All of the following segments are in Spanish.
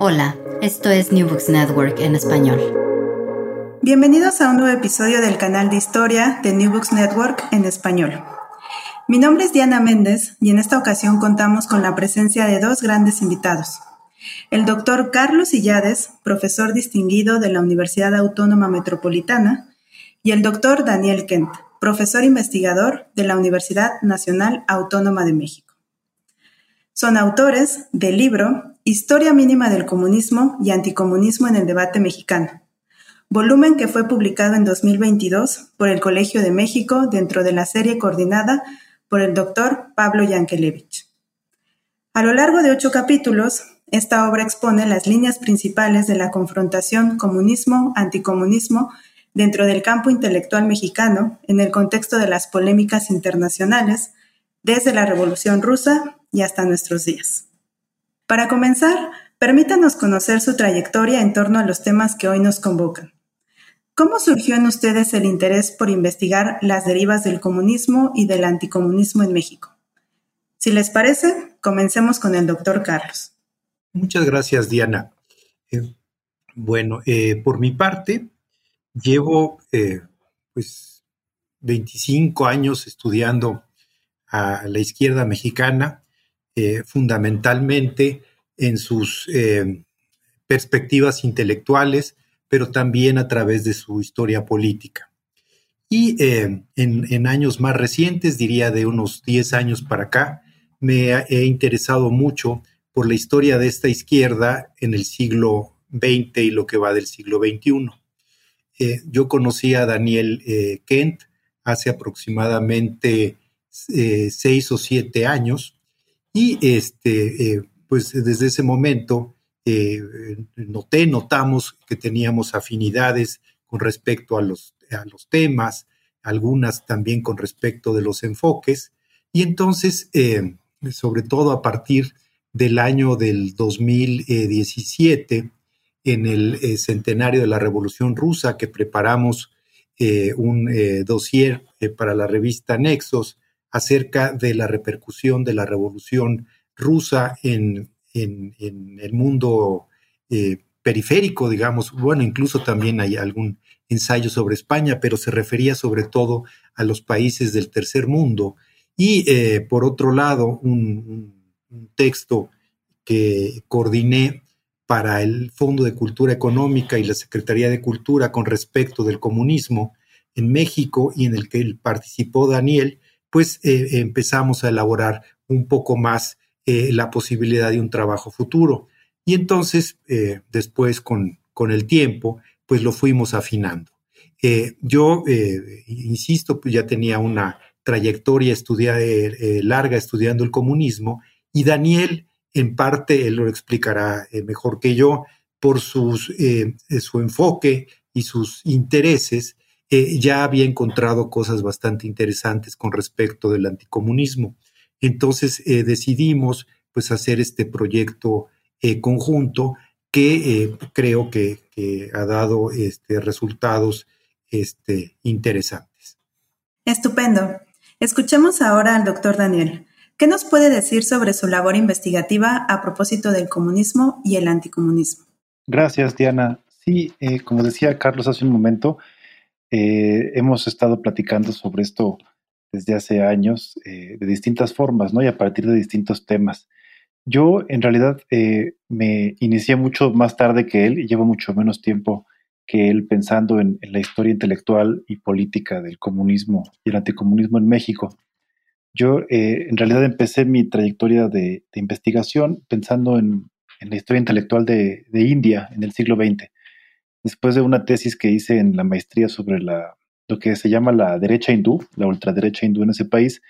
Hola, esto es New Books Network en español. Bienvenidos a un nuevo episodio del canal de historia de New Books Network en español. Mi nombre es Diana Méndez y en esta ocasión contamos con la presencia de dos grandes invitados. El doctor Carlos Illades, profesor distinguido de la Universidad Autónoma Metropolitana, y el doctor Daniel Kent, profesor investigador de la Universidad Nacional Autónoma de México. Son autores del libro Historia mínima del comunismo y anticomunismo en el debate mexicano, volumen que fue publicado en 2022 por el Colegio de México dentro de la serie coordinada por el doctor Pablo Yankelevich. A lo largo de ocho capítulos, esta obra expone las líneas principales de la confrontación comunismo-anticomunismo dentro del campo intelectual mexicano en el contexto de las polémicas internacionales desde la Revolución rusa y hasta nuestros días. Para comenzar, permítanos conocer su trayectoria en torno a los temas que hoy nos convocan. ¿Cómo surgió en ustedes el interés por investigar las derivas del comunismo y del anticomunismo en México? Si les parece, comencemos con el doctor Carlos. Muchas gracias, Diana. Eh, bueno, eh, por mi parte, llevo eh, pues 25 años estudiando a la izquierda mexicana eh, fundamentalmente en sus eh, perspectivas intelectuales, pero también a través de su historia política. Y eh, en, años más recientes, diría de unos 10 años para acá, me he interesado mucho por la historia de esta izquierda en el siglo XX y lo que va del siglo XXI. yo conocí a Daniel Kent hace aproximadamente seis o siete años y este, eh, pues desde ese momento eh, noté, notamos que teníamos afinidades con respecto a los, a los temas, algunas también con respecto de los enfoques. Y entonces, eh, sobre todo a partir del año del 2017, en el centenario de la Revolución Rusa, que preparamos un dossier para la revista Nexos, acerca de la repercusión de la revolución rusa en, el mundo eh, periférico, digamos. Bueno, incluso también hay algún ensayo sobre España, pero se refería sobre todo a los países del tercer mundo. Y eh, por otro lado, un, texto que coordiné para el Fondo de Cultura Económica y la Secretaría de Cultura con respecto del comunismo en México y en el que participó Daniel, pues eh, empezamos a elaborar un poco más eh, la posibilidad de un trabajo futuro. Y entonces, eh, después con, con, el tiempo, pues lo fuimos afinando. yo, insisto, pues ya tenía una trayectoria larga estudiando el comunismo y Daniel, en parte, él lo explicará mejor que yo, por sus, su enfoque y sus intereses, ya había encontrado cosas bastante interesantes con respecto del anticomunismo. Entonces eh, decidimos pues hacer este proyecto eh, conjunto que eh, creo que, ha dado este, resultados este, interesantes. Estupendo. Escuchemos ahora al doctor Daniel. ¿Qué nos puede decir sobre su labor investigativa a propósito del comunismo y el anticomunismo? Gracias, Diana. Sí, como decía Carlos hace un momento, eh, hemos estado platicando sobre esto desde hace años eh, de distintas formas, ¿no? Y a partir de distintos temas. Yo en realidad eh, me inicié mucho más tarde que él y llevo mucho menos tiempo que él pensando en, la historia intelectual y política del comunismo y el anticomunismo en México. Yo eh, en realidad empecé mi trayectoria de, investigación pensando en, la historia intelectual de, India en el siglo XX. Después de una tesis que hice en la maestría sobre la, lo que se llama la derecha hindú, la ultraderecha hindú en ese país,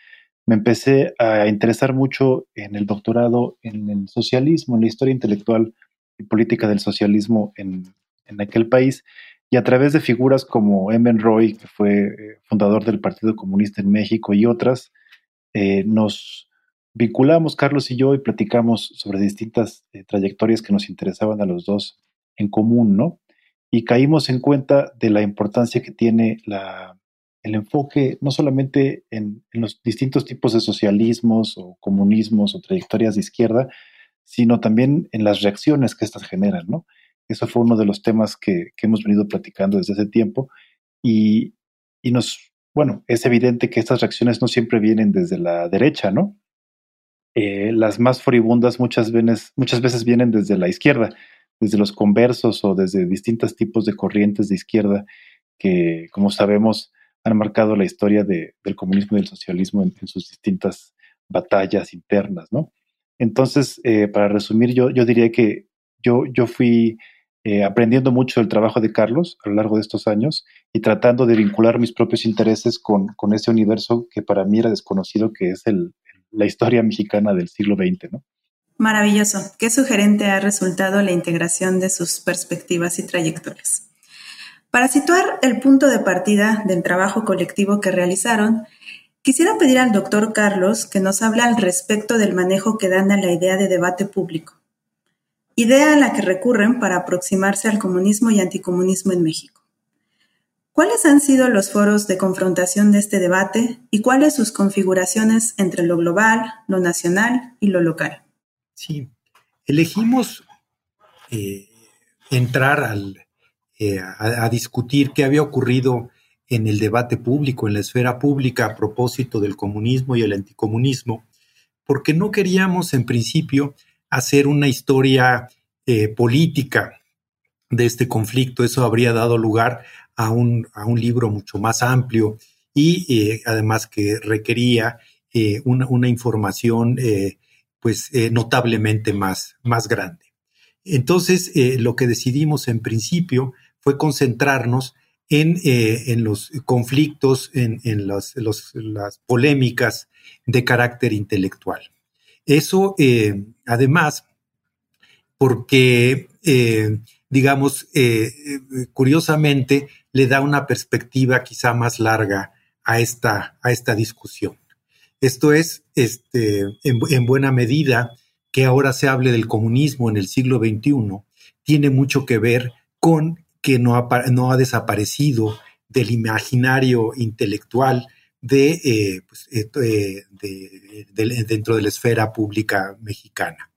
me empecé a interesar mucho en el doctorado en el socialismo, en la historia intelectual y política del socialismo en, aquel país, y a través de figuras como Emen Roy, que fue eh, fundador del Partido Comunista en México, y otras, eh, nos vinculamos, Carlos y yo, y platicamos sobre distintas eh, trayectorias que nos interesaban a los dos en común, ¿no? Y caímos en cuenta de la importancia que tiene la el enfoque no solamente en, los distintos tipos de socialismos o comunismos o trayectorias de izquierda, sino también en las reacciones que éstas generan, ¿no? Eso fue uno de los temas que, hemos venido platicando desde hace tiempo y, nos, bueno, es evidente que estas reacciones no siempre vienen desde la derecha, ¿no? Eh, las más furibundas muchas veces, muchas veces vienen desde la izquierda, desde los conversos o desde distintos tipos de corrientes de izquierda que, como sabemos, han marcado la historia del comunismo y del socialismo en, sus distintas batallas internas, ¿no? Entonces, eh, para resumir, yo, diría que yo, yo fui eh, aprendiendo mucho del trabajo de Carlos a lo largo de estos años y tratando de vincular mis propios intereses con, con ese universo que para mí era desconocido, que es el, la historia mexicana del siglo XX, ¿no? Maravilloso. Qué sugerente ha resultado la integración de sus perspectivas y trayectorias. Para situar el punto de partida del trabajo colectivo que realizaron, quisiera pedir al doctor Carlos que nos hable al respecto del manejo que dan a la idea de debate público, idea a la que recurren para aproximarse al comunismo y anticomunismo en México. ¿Cuáles han sido los foros de confrontación de este debate y cuáles sus configuraciones entre lo global, lo nacional y lo local? Sí, elegimos eh, entrar al, eh, a, discutir qué había ocurrido en el debate público, en la esfera pública a propósito del comunismo y el anticomunismo, porque no queríamos en principio hacer una historia eh, política de este conflicto. Eso habría dado lugar a un, a un libro mucho más amplio y eh, además que requería una, una, información pues notablemente más, más grande. Entonces, lo que decidimos en principio fue concentrarnos en, eh, los conflictos, en, las polémicas de carácter intelectual. Eso, eh, además, porque, eh, digamos, curiosamente, le da una perspectiva quizá más larga a esta, a esta discusión. Esto es, este, en, en buena medida, que ahora se hable del comunismo en el siglo XXI, tiene mucho que ver con que no ha, no ha desaparecido del imaginario intelectual de, eh, pues, eh, eh, dentro de la esfera pública mexicana.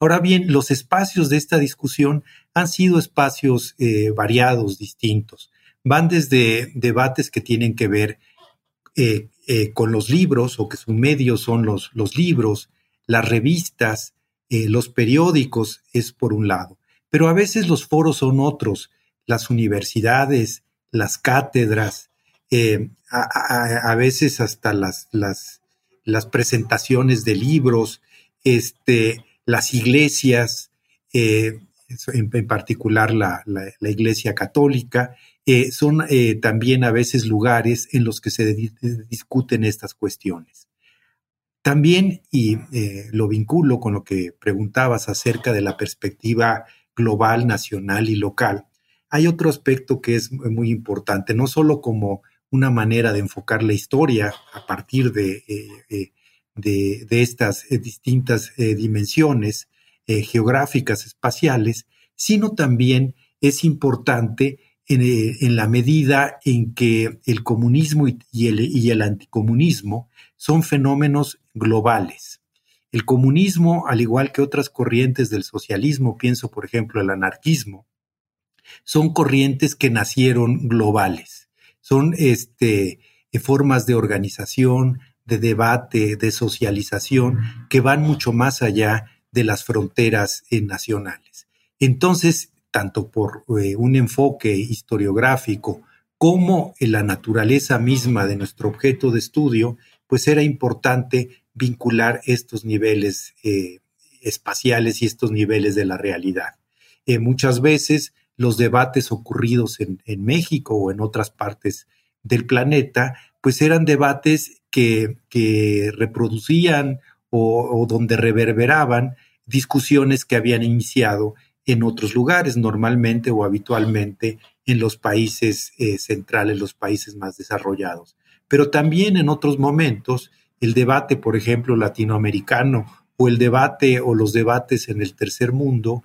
Ahora bien, los espacios de esta discusión han sido espacios variados, distintos. Van desde debates que tienen que ver con los libros o que su medio son los, los libros, las revistas, los periódicos, es por un lado. Pero a veces los foros son otros, las universidades, las cátedras, eh, a, veces hasta las, las, las, presentaciones de libros, este, las iglesias, eh, en, particular la, la, iglesia católica, eh, son también a veces lugares en los que se discuten estas cuestiones. También, y lo vinculo con lo que preguntabas acerca de la perspectiva global, nacional y local, hay otro aspecto que es muy importante, no solo como una manera de enfocar la historia a partir de, eh, eh, de, estas eh, distintas dimensiones geográficas, espaciales, sino también es importante en, la medida en que el comunismo y el, y el anticomunismo son fenómenos globales. El comunismo, al igual que otras corrientes del socialismo, pienso por ejemplo el anarquismo, son corrientes que nacieron globales. Son este, eh, formas de organización, de debate, de socialización, que van mucho más allá de las fronteras eh, nacionales. Entonces, tanto por eh, un enfoque historiográfico como en la naturaleza misma de nuestro objeto de estudio, pues era importante vincular estos niveles eh, espaciales y estos niveles de la realidad. muchas veces los debates ocurridos en, México o en otras partes del planeta, pues eran debates que, reproducían o, donde reverberaban discusiones que habían iniciado en otros lugares, normalmente o habitualmente en los países eh, centrales, los países más desarrollados. Pero también en otros momentos, el debate, por ejemplo, latinoamericano o el debate o los debates en el tercer mundo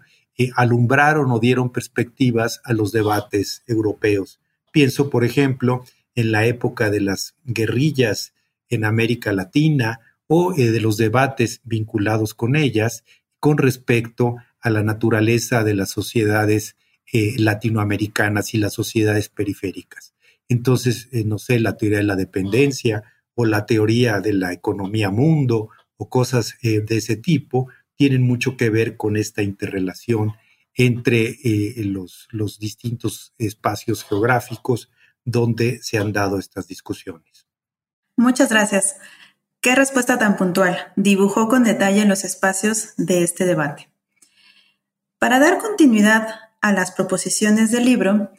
alumbraron o dieron perspectivas a los debates europeos. Pienso, por ejemplo, en la época de las guerrillas en América Latina o eh, de los debates vinculados con ellas con respecto a la naturaleza de las sociedades eh, latinoamericanas y las sociedades periféricas. Entonces, eh, no sé, la teoría de la dependencia o la teoría de la economía mundo o cosas de ese tipo tienen mucho que ver con esta interrelación entre eh, los, los distintos espacios geográficos donde se han dado estas discusiones. Muchas gracias. Qué respuesta tan puntual. Dibujó con detalle los espacios de este debate. Para dar continuidad a las proposiciones del libro,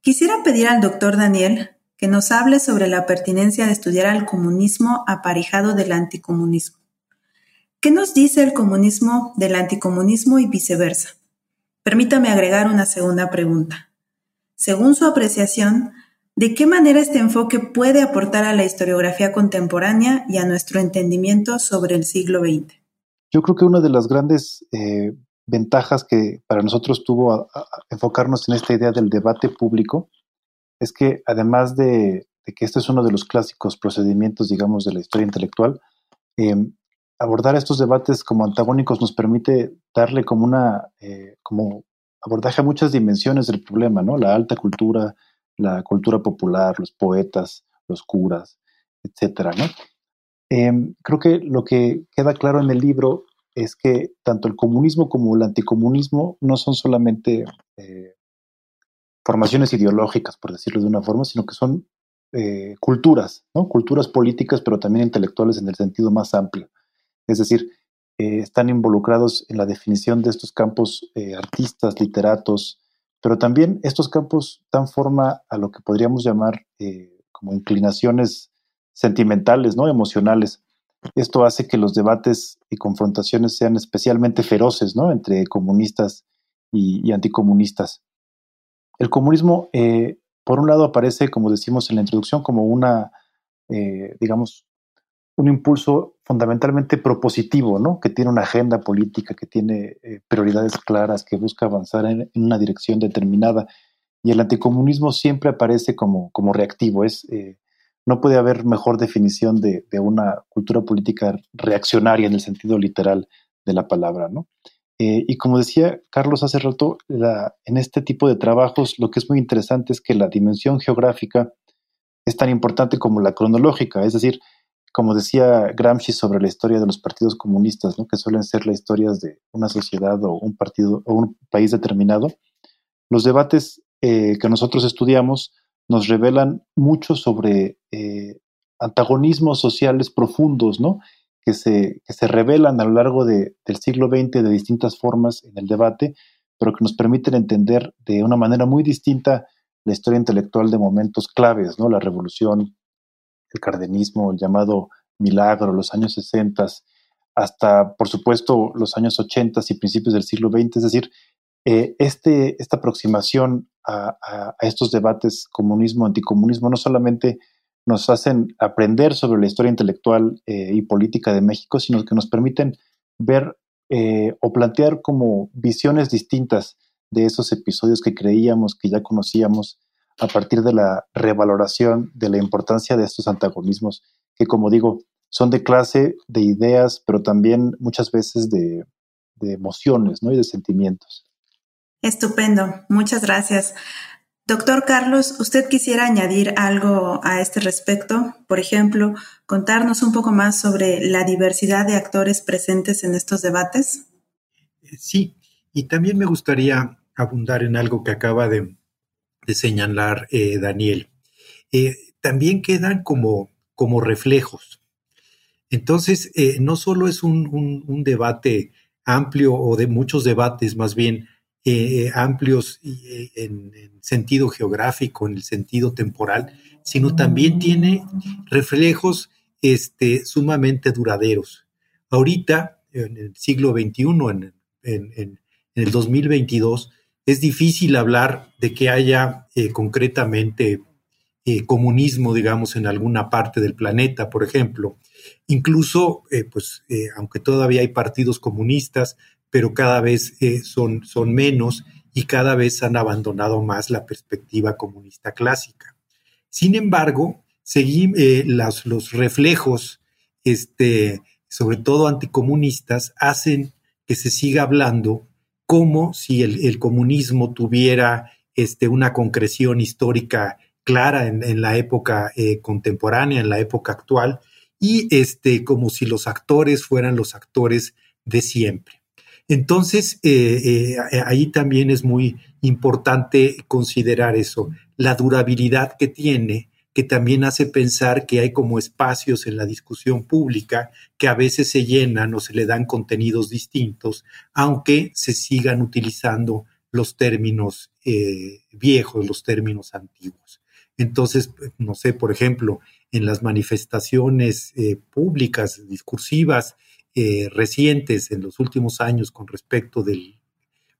quisiera pedir al doctor Daniel que nos hable sobre la pertinencia de estudiar al comunismo aparejado del anticomunismo. ¿Qué nos dice el comunismo del anticomunismo y viceversa? Permítame agregar una segunda pregunta. Según su apreciación, ¿de qué manera este enfoque puede aportar a la historiografía contemporánea y a nuestro entendimiento sobre el siglo XX? Yo creo que una de las grandes eh, ventajas que para nosotros tuvo enfocarnos en esta idea del debate público es que además de, que este es uno de los clásicos procedimientos, digamos, de la historia intelectual, eh, abordar estos debates como antagónicos nos permite darle como una eh, como abordaje a muchas dimensiones del problema, ¿no? La alta cultura, la cultura popular, los poetas, los curas, etcétera, ¿no? Em, creo que lo que queda claro en el libro es que tanto el comunismo como el anticomunismo no son solamente eh, formaciones ideológicas, por decirlo de una forma, sino que son eh, culturas, ¿no? Culturas políticas, pero también intelectuales en el sentido más amplio. Es decir, eh, están involucrados en la definición de estos campos artistas, literatos, pero también estos campos dan forma a lo que podríamos llamar como inclinaciones sentimentales, ¿no? emocionales. Esto hace que los debates y confrontaciones sean especialmente feroces ¿no? entre comunistas y, anticomunistas. El comunismo, por un lado, aparece, como decimos en la introducción, como una, digamos, un impulso fundamentalmente propositivo, ¿no? Que tiene una agenda política, que tiene eh, prioridades claras, que busca avanzar en, una dirección determinada. Y el anticomunismo siempre aparece como, como reactivo. Es, eh, no puede haber mejor definición de, una cultura política reaccionaria en el sentido literal de la palabra, ¿no? Eh, y como decía Carlos hace rato, en este tipo de trabajos lo que es muy interesante es que la dimensión geográfica es tan importante como la cronológica, es decir, como decía Gramsci sobre la historia de los partidos comunistas, ¿no? que suelen ser las historias de una sociedad o un partido o un país determinado, los debates eh, que nosotros estudiamos nos revelan mucho sobre eh, antagonismos sociales profundos, ¿no? que, se, que se revelan a lo largo de, del siglo XX de distintas formas en el debate, pero que nos permiten entender de una manera muy distinta la historia intelectual de momentos claves, ¿no? la revolución, el cardenismo, el llamado milagro, los años 60, hasta, por supuesto, los años 80 y principios del siglo XX. Es decir, eh, este, esta aproximación a, estos debates comunismo-anticomunismo no solamente nos hacen aprender sobre la historia intelectual eh, y política de México, sino que nos permiten ver eh, o plantear como visiones distintas de esos episodios que creíamos, que ya conocíamos a partir de la revaloración de la importancia de estos antagonismos, que como digo, son de clase, de ideas, pero también muchas veces de, emociones ¿no? y de sentimientos. Estupendo, muchas gracias. Doctor Carlos, ¿usted quisiera añadir algo a este respecto? Por ejemplo, contarnos un poco más sobre la diversidad de actores presentes en estos debates. Sí, y también me gustaría abundar en algo que acaba de, señalar eh, Daniel. Eh, también quedan como, como reflejos. Entonces, eh, no solo es un, debate amplio o de muchos debates más bien amplios en, en, sentido geográfico, en el sentido temporal, sino también tiene reflejos este, sumamente duraderos. Ahorita, en el siglo XXI, en, en, el 2022, es difícil hablar de que haya eh, concretamente eh, comunismo, digamos, en alguna parte del planeta, por ejemplo. Incluso, eh, pues, aunque todavía hay partidos comunistas, pero cada vez son, son menos y cada vez han abandonado más la perspectiva comunista clásica. Sin embargo, seguimos los reflejos, este, sobre todo anticomunistas, hacen que se siga hablando como si el, comunismo tuviera este, una concreción histórica clara en, la época eh, contemporánea, en la época actual, y este, como si los actores fueran los actores de siempre. Entonces, eh, eh, ahí también es muy importante considerar eso, la durabilidad que tiene que también hace pensar que hay como espacios en la discusión pública que a veces se llenan o se le dan contenidos distintos, aunque se sigan utilizando los términos eh, viejos, los términos antiguos. Entonces, no sé, por ejemplo, en las manifestaciones públicas, discursivas, eh, recientes en los últimos años con respecto del,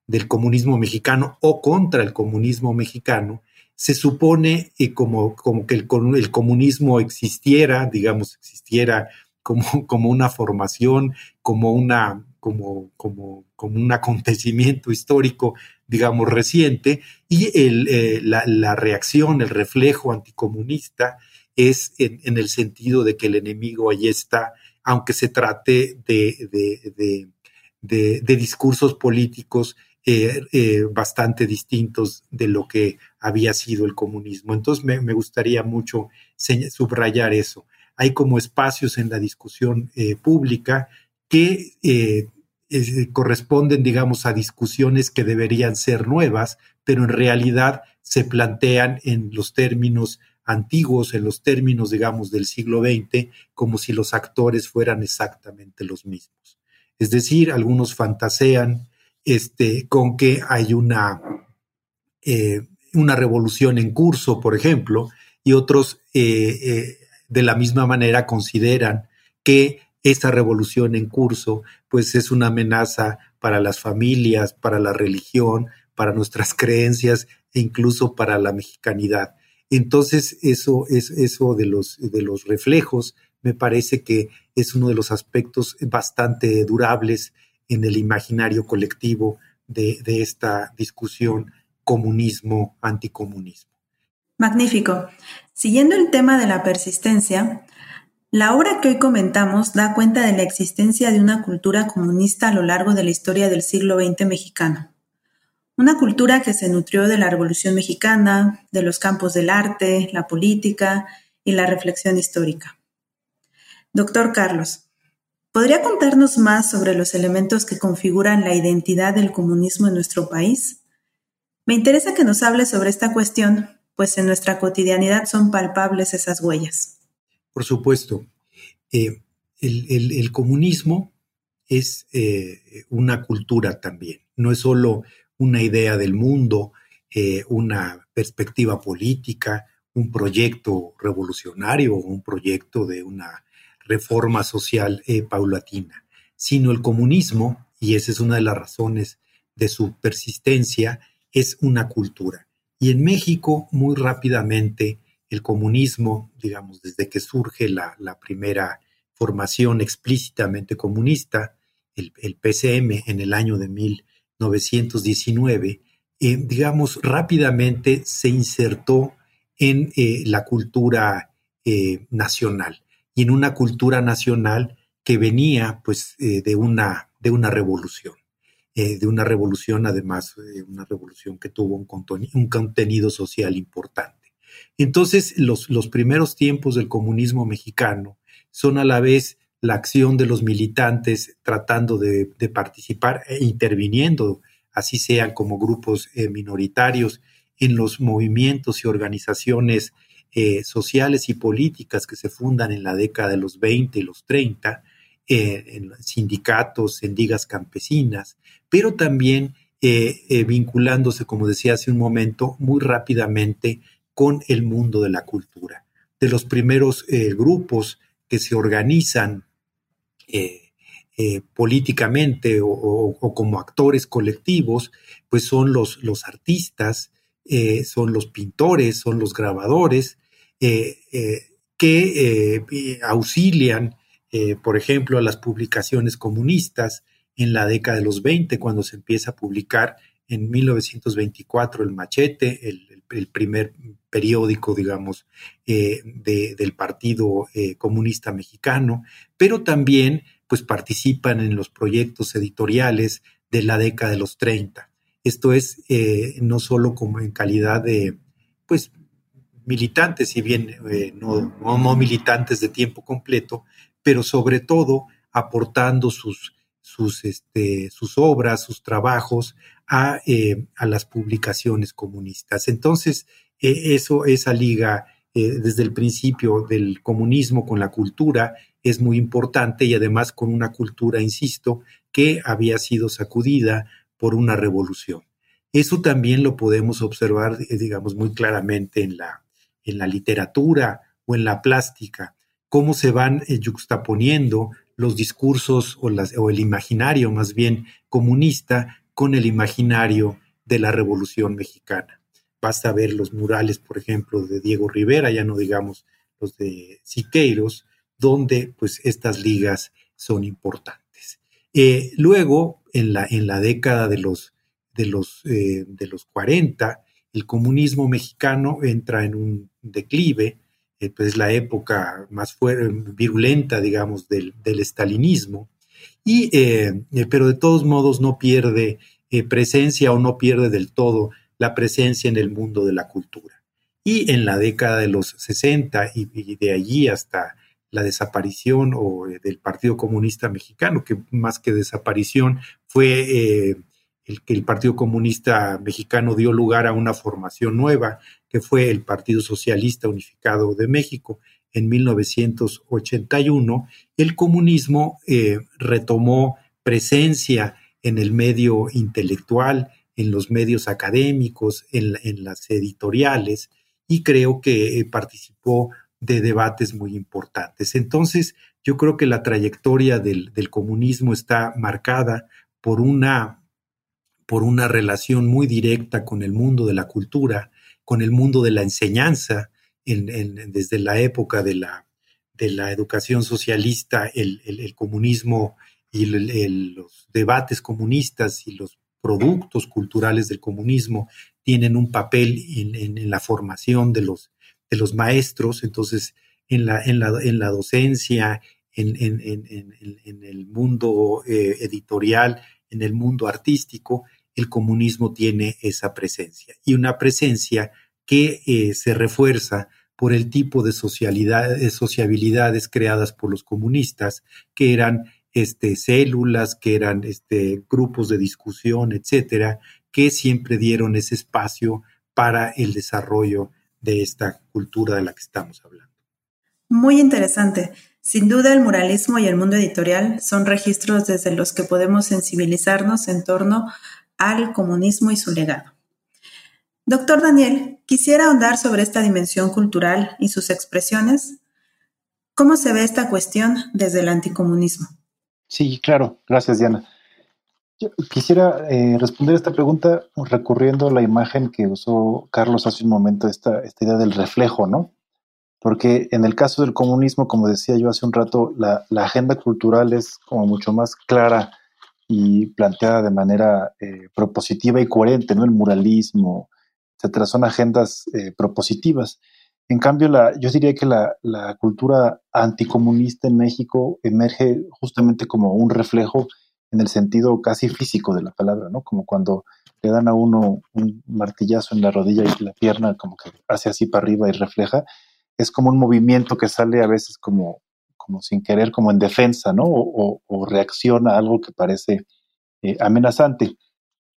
del comunismo mexicano o contra el comunismo mexicano, se supone como, como que el, el, comunismo existiera, digamos, existiera como, como una formación, como, una, como, como, como un acontecimiento histórico, digamos, reciente, y el, eh, la, reacción, el reflejo anticomunista es en, el sentido de que el enemigo ahí está, aunque se trate de, de, de, discursos políticos eh, eh, bastante distintos de lo que había sido el comunismo. Entonces me, gustaría mucho subrayar eso. Hay como espacios en la discusión eh, pública que corresponden, digamos, a discusiones que deberían ser nuevas, pero en realidad se plantean en los términos antiguos, en los términos, digamos, del siglo XX, como si los actores fueran exactamente los mismos. Es decir, algunos fantasean este, con que hay una, eh, una revolución en curso, por ejemplo, y otros eh, eh, de la misma manera consideran que esta revolución en curso pues es una amenaza para las familias, para la religión, para nuestras creencias e incluso para la mexicanidad. Entonces, eso es eso de los, de los reflejos, me parece que es uno de los aspectos bastante durables en el imaginario colectivo de, esta discusión comunismo-anticomunismo. Magnífico. Siguiendo el tema de la persistencia, la obra que hoy comentamos da cuenta de la existencia de una cultura comunista a lo largo de la historia del siglo XX mexicano. Una cultura que se nutrió de la Revolución Mexicana, de los campos del arte, la política y la reflexión histórica. Doctor Carlos, ¿Podría contarnos más sobre los elementos que configuran la identidad del comunismo en nuestro país? Me interesa que nos hable sobre esta cuestión, pues en nuestra cotidianidad son palpables esas huellas. Por supuesto. Eh, el, comunismo es eh, una cultura también, no es solo una idea del mundo, eh, una perspectiva política, un proyecto revolucionario, un proyecto de una reforma social eh, paulatina, sino el comunismo, y esa es una de las razones de su persistencia, es una cultura. Y en México, muy rápidamente, el comunismo, digamos, desde que surge la, primera formación explícitamente comunista, el, PCM en el año de 1919, eh, digamos, rápidamente se insertó en eh, la cultura nacional y en una cultura nacional que venía pues eh, de, una, de una revolución, eh, de una revolución además, eh, una revolución que tuvo un, un contenido social importante. Entonces, los, los primeros tiempos del comunismo mexicano son a la vez la acción de los militantes tratando de, participar e interviniendo, así sean como grupos eh, minoritarios, en los movimientos y organizaciones eh, sociales y políticas que se fundan en la década de los 20 y los 30, eh, en sindicatos, en ligas campesinas, pero también vinculándose, como decía hace un momento, muy rápidamente con el mundo de la cultura. De los primeros grupos que se organizan eh, eh, políticamente o, como actores colectivos, pues son los, los artistas, eh, son los pintores, son los grabadores, que auxilian, por ejemplo, a las publicaciones comunistas en la década de los 20, cuando se empieza a publicar en 1924 el Machete, el, primer periódico, digamos, eh, del Partido eh, Comunista Mexicano, pero también pues participan en los proyectos editoriales de la década de los 30. Esto es eh, no solo como en calidad de pues militantes, si bien no, no militantes de tiempo completo, pero sobre todo aportando sus sus, este, sus obras, sus trabajos a, eh, a las publicaciones comunistas. Entonces, e, eso, esa liga eh, desde el principio del comunismo con la cultura es muy importante y además con una cultura, insisto, que había sido sacudida por una revolución. Eso también lo podemos observar, eh, digamos, muy claramente en la, en la literatura o en la plástica, cómo se van yuxtaponiendo los discursos o, o el imaginario más bien comunista con el imaginario de la Revolución Mexicana. Basta ver los murales, por ejemplo, de Diego Rivera, ya no digamos los de Siqueiros, donde pues estas ligas son importantes. Eh, luego, en la, en la década de los, de, los, eh, de los 40, el comunismo mexicano entra en un declive, eh, pues la época más virulenta, digamos, del, del estalinismo, y, eh, eh, pero de todos modos no pierde presencia o no pierde del todo la presencia en el mundo de la cultura. Y en la década de los 60 y, de allí hasta la desaparición o del Partido Comunista Mexicano, que más que desaparición fue el que el Partido Comunista Mexicano dio lugar a una formación nueva, que fue el Partido Socialista Unificado de México. En 1981, el comunismo eh, retomó presencia en el medio intelectual, en los medios académicos, en, las editoriales, y creo que eh, participó de debates muy importantes. Entonces, yo creo que la trayectoria del comunismo está marcada por una por una relación muy directa con el mundo de la cultura, con el mundo de la enseñanza, desde la época de la, de la educación socialista, el, comunismo y los debates comunistas y los productos culturales del comunismo tienen un papel en, la formación de los, de los maestros, entonces en la, en la, en la docencia, en, el mundo eh, editorial, en el mundo artístico, el comunismo tiene esa presencia y una presencia que eh, se refuerza por el tipo de sociabilidades creadas por los comunistas, que eran este, células, que eran este, grupos de discusión, etcétera, que siempre dieron ese espacio para el desarrollo de esta cultura de la que estamos hablando. Muy interesante. Sin duda el muralismo y el mundo editorial son registros desde los que podemos sensibilizarnos en torno al comunismo y su legado. Doctor Daniel, quisiera ahondar sobre esta dimensión cultural y sus expresiones. ¿Cómo se ve esta cuestión desde el anticomunismo? Sí, claro. Gracias, Diana. quisiera eh, responder esta pregunta recurriendo a la imagen que usó Carlos hace un momento, esta, esta idea del reflejo, ¿no? Porque en el caso del comunismo, como decía yo hace un rato, la, la agenda cultural es como mucho más clara y planteada de manera eh, propositiva y coherente, ¿no? El muralismo, etcétera, son agendas eh, propositivas. En cambio, yo diría que la, la, cultura anticomunista en México emerge justamente como un reflejo en el sentido casi físico de la palabra, ¿no? Como cuando le dan a uno un martillazo en la rodilla y la pierna como que hace así para arriba y refleja. Es como un movimiento que sale a veces como como sin querer, como en defensa, ¿no? O, reacciona a algo que parece eh, amenazante.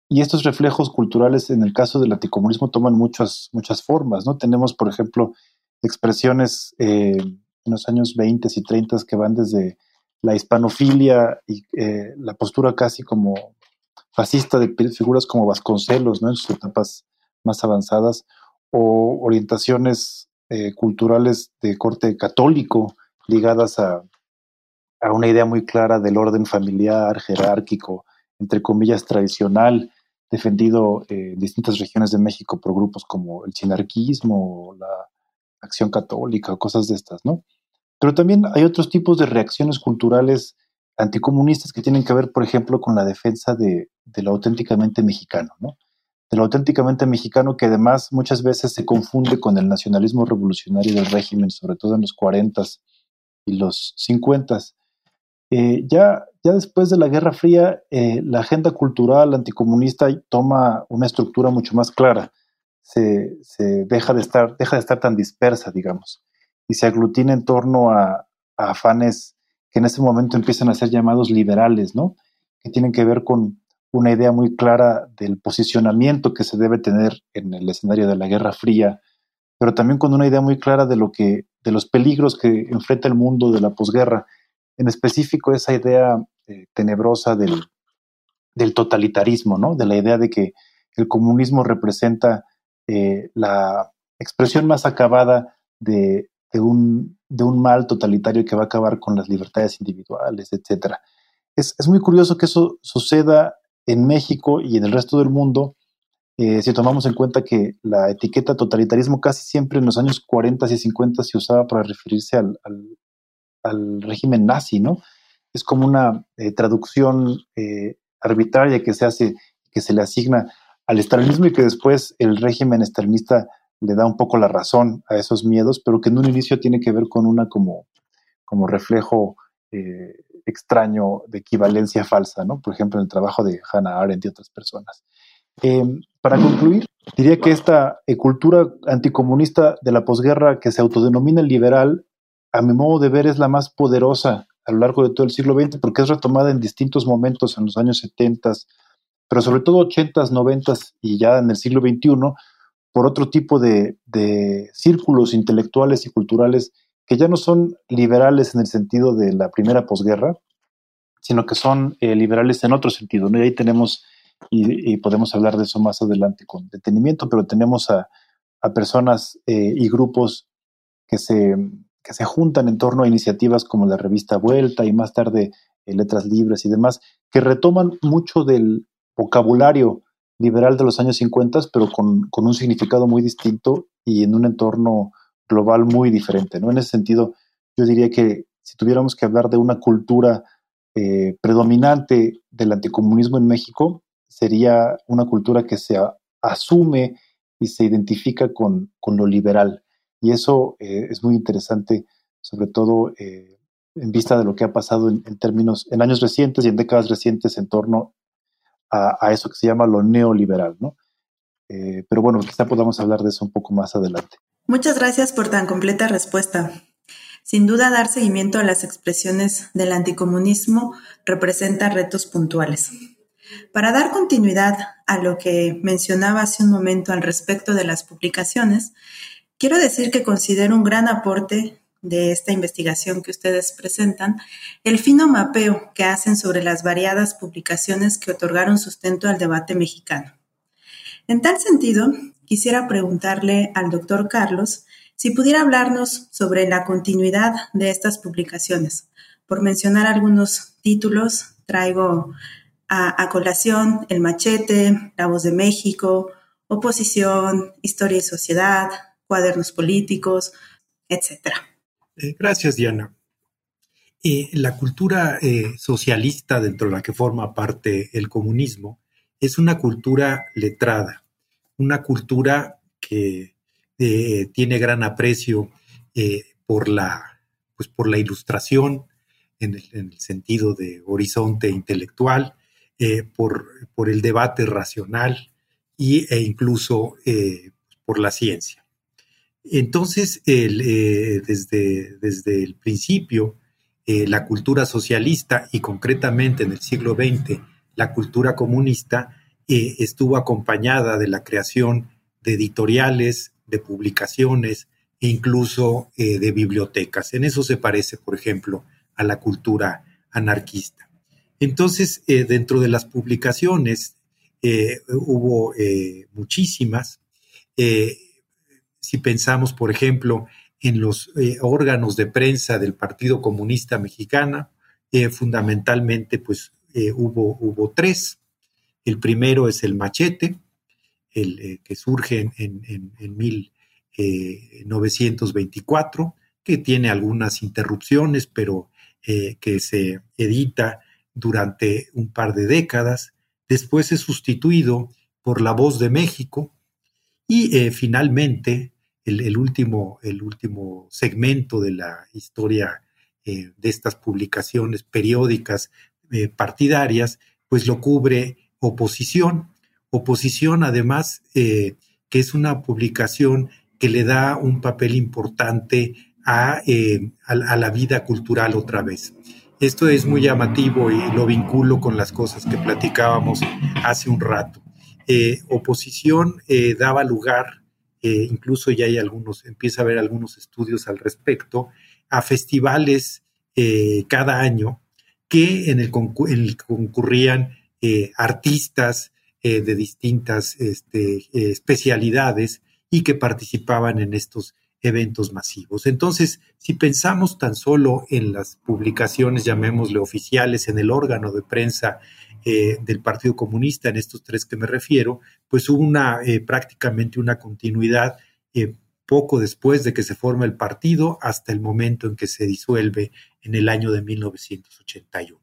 Y estos reflejos culturales, en el caso del anticomunismo, toman muchas, muchas formas, ¿no? Tenemos, por ejemplo, expresiones eh, en los años 20 y 30 que van desde la hispanofilia y eh, la postura casi como fascista de figuras como Vasconcelos, ¿no? En sus etapas más avanzadas, o orientaciones eh, culturales de corte católico ligadas a, a, una idea muy clara del orden familiar, jerárquico, entre comillas, tradicional, defendido en distintas regiones de México por grupos como el chinarquismo, la acción católica, cosas de estas, ¿no? Pero también hay otros tipos de reacciones culturales anticomunistas que tienen que ver, por ejemplo, con la defensa de, lo auténticamente mexicano, ¿no? De lo auténticamente mexicano que además muchas veces se confunde con el nacionalismo revolucionario del régimen, sobre todo en los 40 y los 50. Eh, ya, ya después de la Guerra Fría, eh, la agenda cultural anticomunista toma una estructura mucho más clara. Se, se, deja, de estar, deja de estar tan dispersa, digamos y se aglutina en torno a, afanes que en ese momento empiezan a ser llamados liberales, ¿no? Que tienen que ver con una idea muy clara del posicionamiento que se debe tener en el escenario de la Guerra Fría, pero también con una idea muy clara de lo que, de los peligros que enfrenta el mundo de la posguerra, en específico esa idea eh, tenebrosa del, del, totalitarismo, ¿no? De la idea de que el comunismo representa eh, la expresión más acabada de, un, de un mal totalitario que va a acabar con las libertades individuales, etc. Es, muy curioso que eso suceda en México y en el resto del mundo, eh, si tomamos en cuenta que la etiqueta totalitarismo casi siempre en los años 40 y 50 se usaba para referirse al, al, régimen nazi, ¿no? Es como una eh, traducción eh, arbitraria que se hace, que se le asigna al estalinismo y que después el régimen estalinista le da un poco la razón a esos miedos, pero que en un inicio tiene que ver con una como, como reflejo eh, extraño de equivalencia falsa, ¿no? Por ejemplo, en el trabajo de Hannah Arendt y otras personas. Eh, para concluir, diría que esta eh, cultura anticomunista de la posguerra que se autodenomina liberal, a mi modo de ver, es la más poderosa a lo largo de todo el siglo XX porque es retomada en distintos momentos en los años 70, pero sobre todo 80s, 90s y ya en el siglo XXI, por otro tipo de, círculos intelectuales y culturales que ya no son liberales en el sentido de la primera posguerra, sino que son eh, liberales en otro sentido. Y ahí tenemos, y, podemos hablar de eso más adelante con detenimiento, pero tenemos a, personas eh, y grupos que se, que se juntan en torno a iniciativas como la revista Vuelta y más tarde eh, Letras Libres y demás, que retoman mucho del vocabulario liberal de los años 50, pero con, un significado muy distinto y en un entorno global muy diferente. ¿no? En ese sentido, yo diría que si tuviéramos que hablar de una cultura eh, predominante del anticomunismo en México, sería una cultura que se asume y se identifica con, lo liberal. Y eso eh, es muy interesante, sobre todo eh, en vista de lo que ha pasado en, términos, en años recientes y en décadas recientes en torno a, eso que se llama lo neoliberal, ¿no? Eh, pero bueno, quizá podamos hablar de eso un poco más adelante. Muchas gracias por tan completa respuesta. Sin duda, dar seguimiento a las expresiones del anticomunismo representa retos puntuales. Para dar continuidad a lo que mencionaba hace un momento al respecto de las publicaciones, quiero decir que considero un gran aporte de esta investigación que ustedes presentan, el fino mapeo que hacen sobre las variadas publicaciones que otorgaron sustento al debate mexicano. En tal sentido, quisiera preguntarle al doctor Carlos si pudiera hablarnos sobre la continuidad de estas publicaciones. Por mencionar algunos títulos, traigo a, colación El Machete, La Voz de México, Oposición, Historia y Sociedad, Cuadernos Políticos, etc. Eh, gracias, Diana. Eh, la cultura eh, socialista dentro de la que forma parte el comunismo es una cultura letrada, una cultura que tiene gran aprecio por, la, pues por la ilustración en el, sentido de horizonte intelectual, por, por, el debate racional y, e incluso por la ciencia. Entonces, eh, desde, desde, el principio, la cultura socialista y concretamente en el siglo XX la cultura comunista estuvo acompañada de la creación de editoriales, de publicaciones e incluso de bibliotecas. En eso se parece, por ejemplo, a la cultura anarquista. Entonces, dentro de las publicaciones hubo muchísimas. si pensamos, por ejemplo, en los eh, órganos de prensa del Partido Comunista Mexicano, eh, fundamentalmente pues eh, hubo, hubo tres. El primero es el machete, el que surge en, en, en 1924, que tiene algunas interrupciones, pero que se edita durante un par de décadas. Después es sustituido por La Voz de México y finalmente el, último, el último segmento de la historia eh, de estas publicaciones periódicas eh, partidarias, pues lo cubre oposición. Oposición, además, eh, que es una publicación que le da un papel importante a, a, la vida cultural otra vez. Esto es muy llamativo y lo vinculo con las cosas que platicábamos hace un rato. oposición daba lugar incluso ya hay algunos, empieza a haber algunos estudios al respecto, a festivales eh, cada año que en el, concurrían eh, artistas eh, de distintas este, especialidades y que participaban en estos eventos masivos. Entonces, si pensamos tan solo en las publicaciones, llamémosle oficiales, en el órgano de prensa eh, del Partido Comunista, en estos tres que me refiero, pues hubo una eh, prácticamente una continuidad eh, poco después de que se forma el partido hasta el momento en que se disuelve en el año de 1981.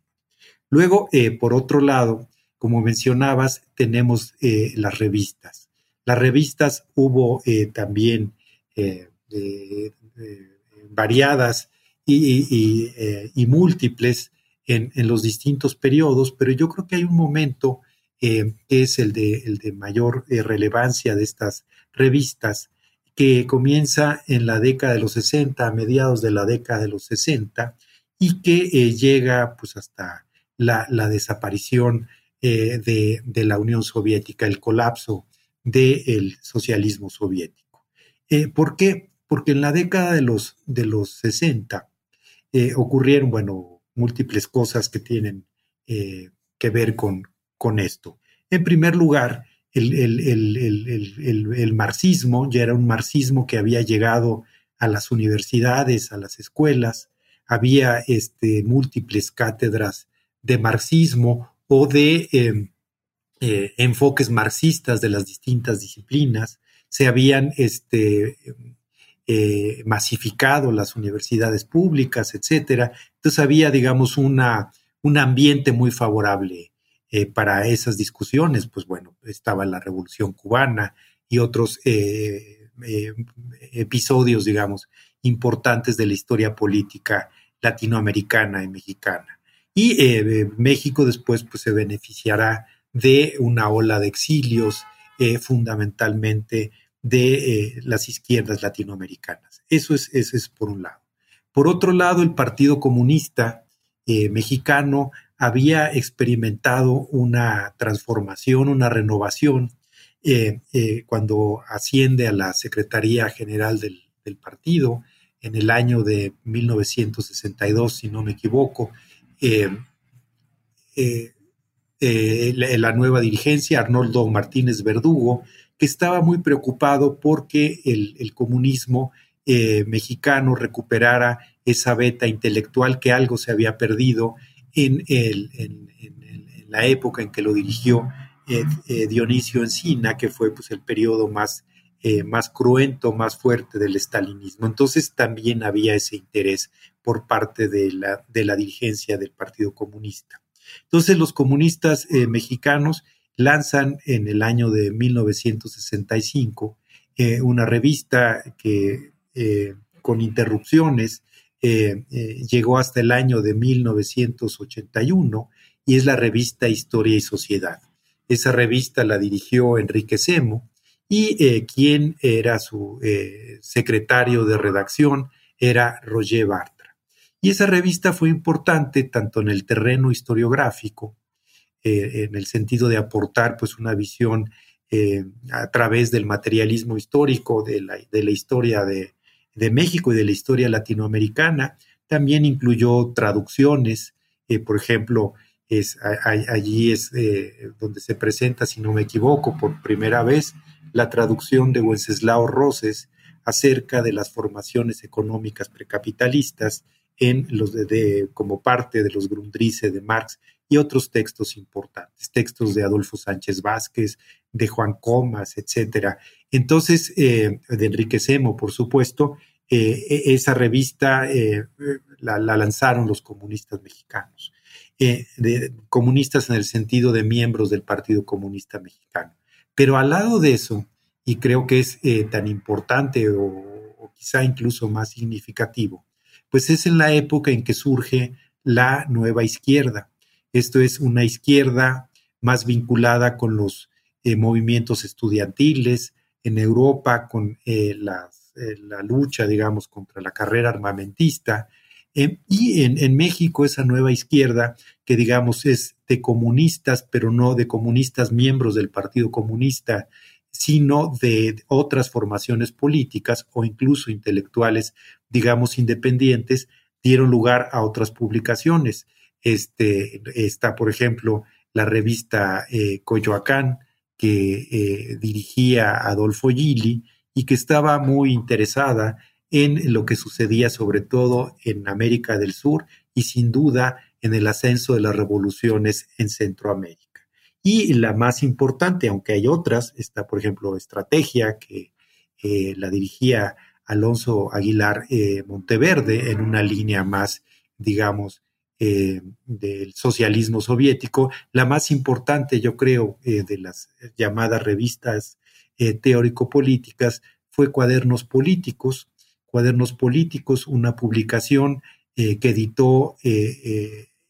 Luego, por otro lado, como mencionabas, tenemos las revistas. Las revistas hubo también variadas y múltiples en, los distintos periodos, pero yo creo que hay un momento eh, que es el de, el de mayor eh, relevancia de estas revistas, que comienza en la década de los 60, a mediados de la década de los 60, y que eh, llega pues hasta la, desaparición de, la Unión Soviética, el colapso del socialismo soviético. ¿Por qué? Porque en la década de los, de los 60 ocurrieron, bueno, múltiples cosas que tienen eh, que ver con, con esto. En primer lugar, el, marxismo ya era un marxismo que había llegado a las universidades, a las escuelas, había este, múltiples cátedras de marxismo o de em, eh, enfoques marxistas de las distintas disciplinas, se habían este, eh, masificado las universidades públicas, etcétera. Entonces había, digamos, una, un ambiente muy favorable eh, para esas discusiones. Pues bueno, estaba la Revolución Cubana y otros eh, episodios, digamos, importantes de la historia política latinoamericana y mexicana. Y México después pues, se beneficiará de una ola de exilios, fundamentalmente de eh, las izquierdas latinoamericanas. Eso es, es por un lado. Por otro lado, el Partido Comunista eh, Mexicano había experimentado una transformación, una renovación eh, cuando asciende a la Secretaría General del, partido en el año de 1962, si no me equivoco. la, nueva dirigencia, Arnoldo Martínez Verdugo, que estaba muy preocupado porque el, comunismo eh, mexicano recuperara esa beta intelectual que algo se había perdido en, la época en que lo dirigió eh, eh, Dionisio Encina, que fue pues, el periodo más, más cruento, más fuerte del estalinismo. Entonces también había ese interés por parte de la, de la dirigencia del Partido Comunista. Entonces los comunistas mexicanos lanzan en el año de 1965 eh, una revista que eh, con interrupciones eh, llegó hasta el año de 1981 y es la revista Historia y Sociedad. Esa revista la dirigió Enrique Semo y quien era su secretario de redacción era Roger Bartra. Y esa revista fue importante tanto en el terreno historiográfico, eh, en el sentido de aportar pues una visión eh, a través del materialismo histórico de la, historia de, México y de la historia latinoamericana. También incluyó traducciones, eh, por ejemplo, es, allí es donde se presenta, si no me equivoco, por primera vez la traducción de Wenceslao Roses acerca de las formaciones económicas precapitalistas en los de, como parte de los Grundrisse de Marx y otros textos importantes, textos de Adolfo Sánchez Vázquez, de Juan Comas, etcétera. Entonces, eh, de Enrique Semo, por supuesto, eh, e, esa revista eh, la, lanzaron los comunistas mexicanos, comunistas en el sentido de miembros del Partido Comunista Mexicano. Pero al lado de eso, y creo que es tan importante o quizá incluso más significativo, pues es en la época en que surge la nueva izquierda. Esto es una izquierda más vinculada con los eh, movimientos estudiantiles en Europa, con eh, eh, la lucha, digamos, contra la carrera armamentista. y en, en, México esa nueva izquierda, que digamos es de comunistas, pero no de comunistas miembros del Partido Comunista, sino de otras formaciones políticas o incluso intelectuales, digamos, independientes, dieron lugar a otras publicaciones. Este, está, por ejemplo, la revista eh, Coyoacán, que eh, dirigía Adolfo Gili y que estaba muy interesada en lo que sucedía sobre todo en América del Sur y sin duda en el ascenso de las revoluciones en Centroamérica. Y la más importante, aunque hay otras, está, por ejemplo, Estrategia, que eh, la dirigía Alonso Aguilar Monteverde en una línea más, digamos, eh, del socialismo soviético. La más importante, yo creo, de las llamadas revistas teórico-políticas fue Cuadernos Políticos. Cuadernos Políticos, una publicación que editó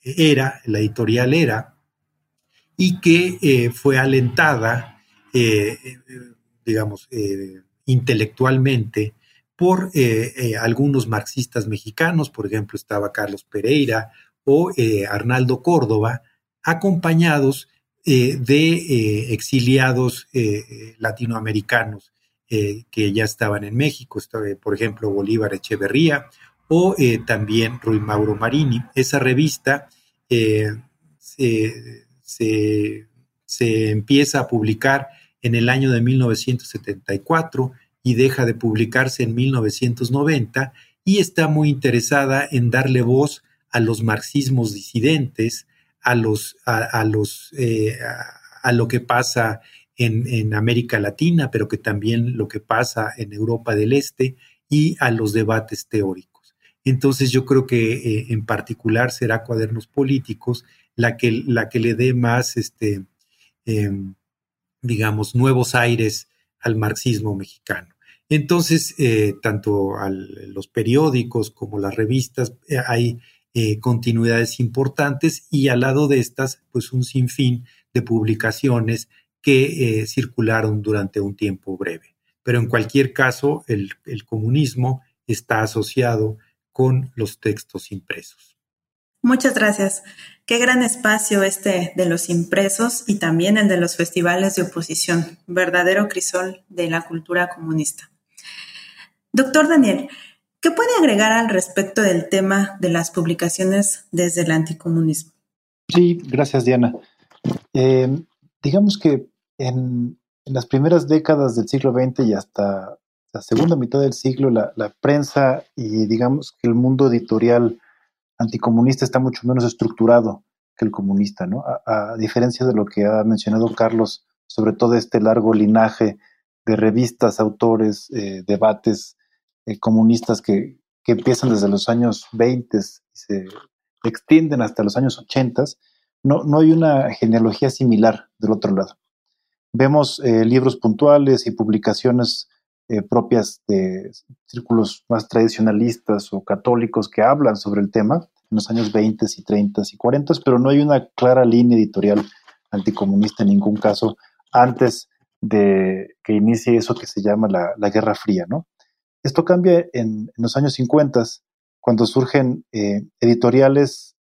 Era, la editorial Era, y que eh, fue alentada, eh, digamos, eh, intelectualmente por algunos marxistas mexicanos, por ejemplo, estaba Carlos Pereira o Arnaldo Córdoba, acompañados de exiliados latinoamericanos que ya estaban en México, por ejemplo, Bolívar Echeverría o también Rui Mauro Marini. Esa revista se, empieza a publicar en el año de 1974 y deja de publicarse en 1990 y está muy interesada en darle voz a los marxismos disidentes, a, los, a, los, eh, a, lo que pasa en, América Latina, pero que también lo que pasa en Europa del Este y a los debates teóricos. Entonces yo creo que eh, en particular será Cuadernos Políticos la que, la que le dé más, este, em, digamos, nuevos aires al marxismo mexicano. Entonces, eh, tanto los periódicos como las revistas hay eh, continuidades importantes y al lado de estas, pues un sinfín de publicaciones que circularon durante un tiempo breve. Pero en cualquier caso, el comunismo está asociado con los textos impresos. Muchas gracias. Qué gran espacio este de los impresos y también el de los festivales de oposición, verdadero crisol de la cultura comunista. Doctor Daniel, ¿qué puede agregar al respecto del tema de las publicaciones desde el anticomunismo? Sí, gracias Diana. Eh, digamos que en, las primeras décadas del siglo XX y hasta la segunda mitad del siglo, la, prensa y digamos que el mundo editorial anticomunista está mucho menos estructurado que el comunista, ¿no? A, diferencia de lo que ha mencionado Carlos sobre todo este largo linaje de revistas, autores, eh, debates eh, comunistas que, empiezan desde los años 20 y se extienden hasta los años 80, no, no hay una genealogía similar del otro lado. Vemos eh, libros puntuales y publicaciones propias de círculos más tradicionalistas o católicos que hablan sobre el tema, en los años 20 y 30 y 40, pero no hay una clara línea editorial anticomunista en ningún caso antes de que inicie eso que se llama la, Guerra Fría, ¿no? Esto cambia en, los años 50 cuando surgen eh, editoriales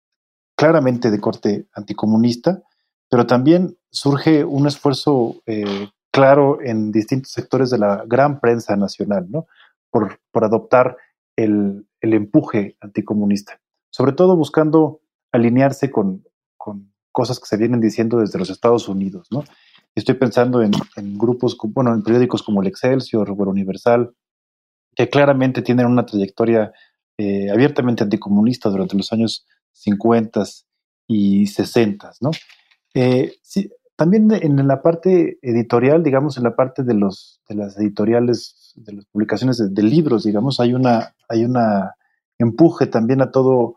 claramente de corte anticomunista, pero también surge un esfuerzo eh, claro en distintos sectores de la gran prensa nacional, ¿no? Por, adoptar el, empuje anticomunista, sobre todo buscando alinearse con, cosas que se vienen diciendo desde los Estados Unidos, ¿no? Estoy pensando en, grupos, bueno, en periódicos como el Excelsior el Universal, que claramente tienen una trayectoria eh, abiertamente anticomunista durante los años 50 y 60, ¿no? Eh, también en la parte editorial, digamos, en la parte de los de las editoriales, de las publicaciones de, libros, digamos, hay una hay una empuje también a todo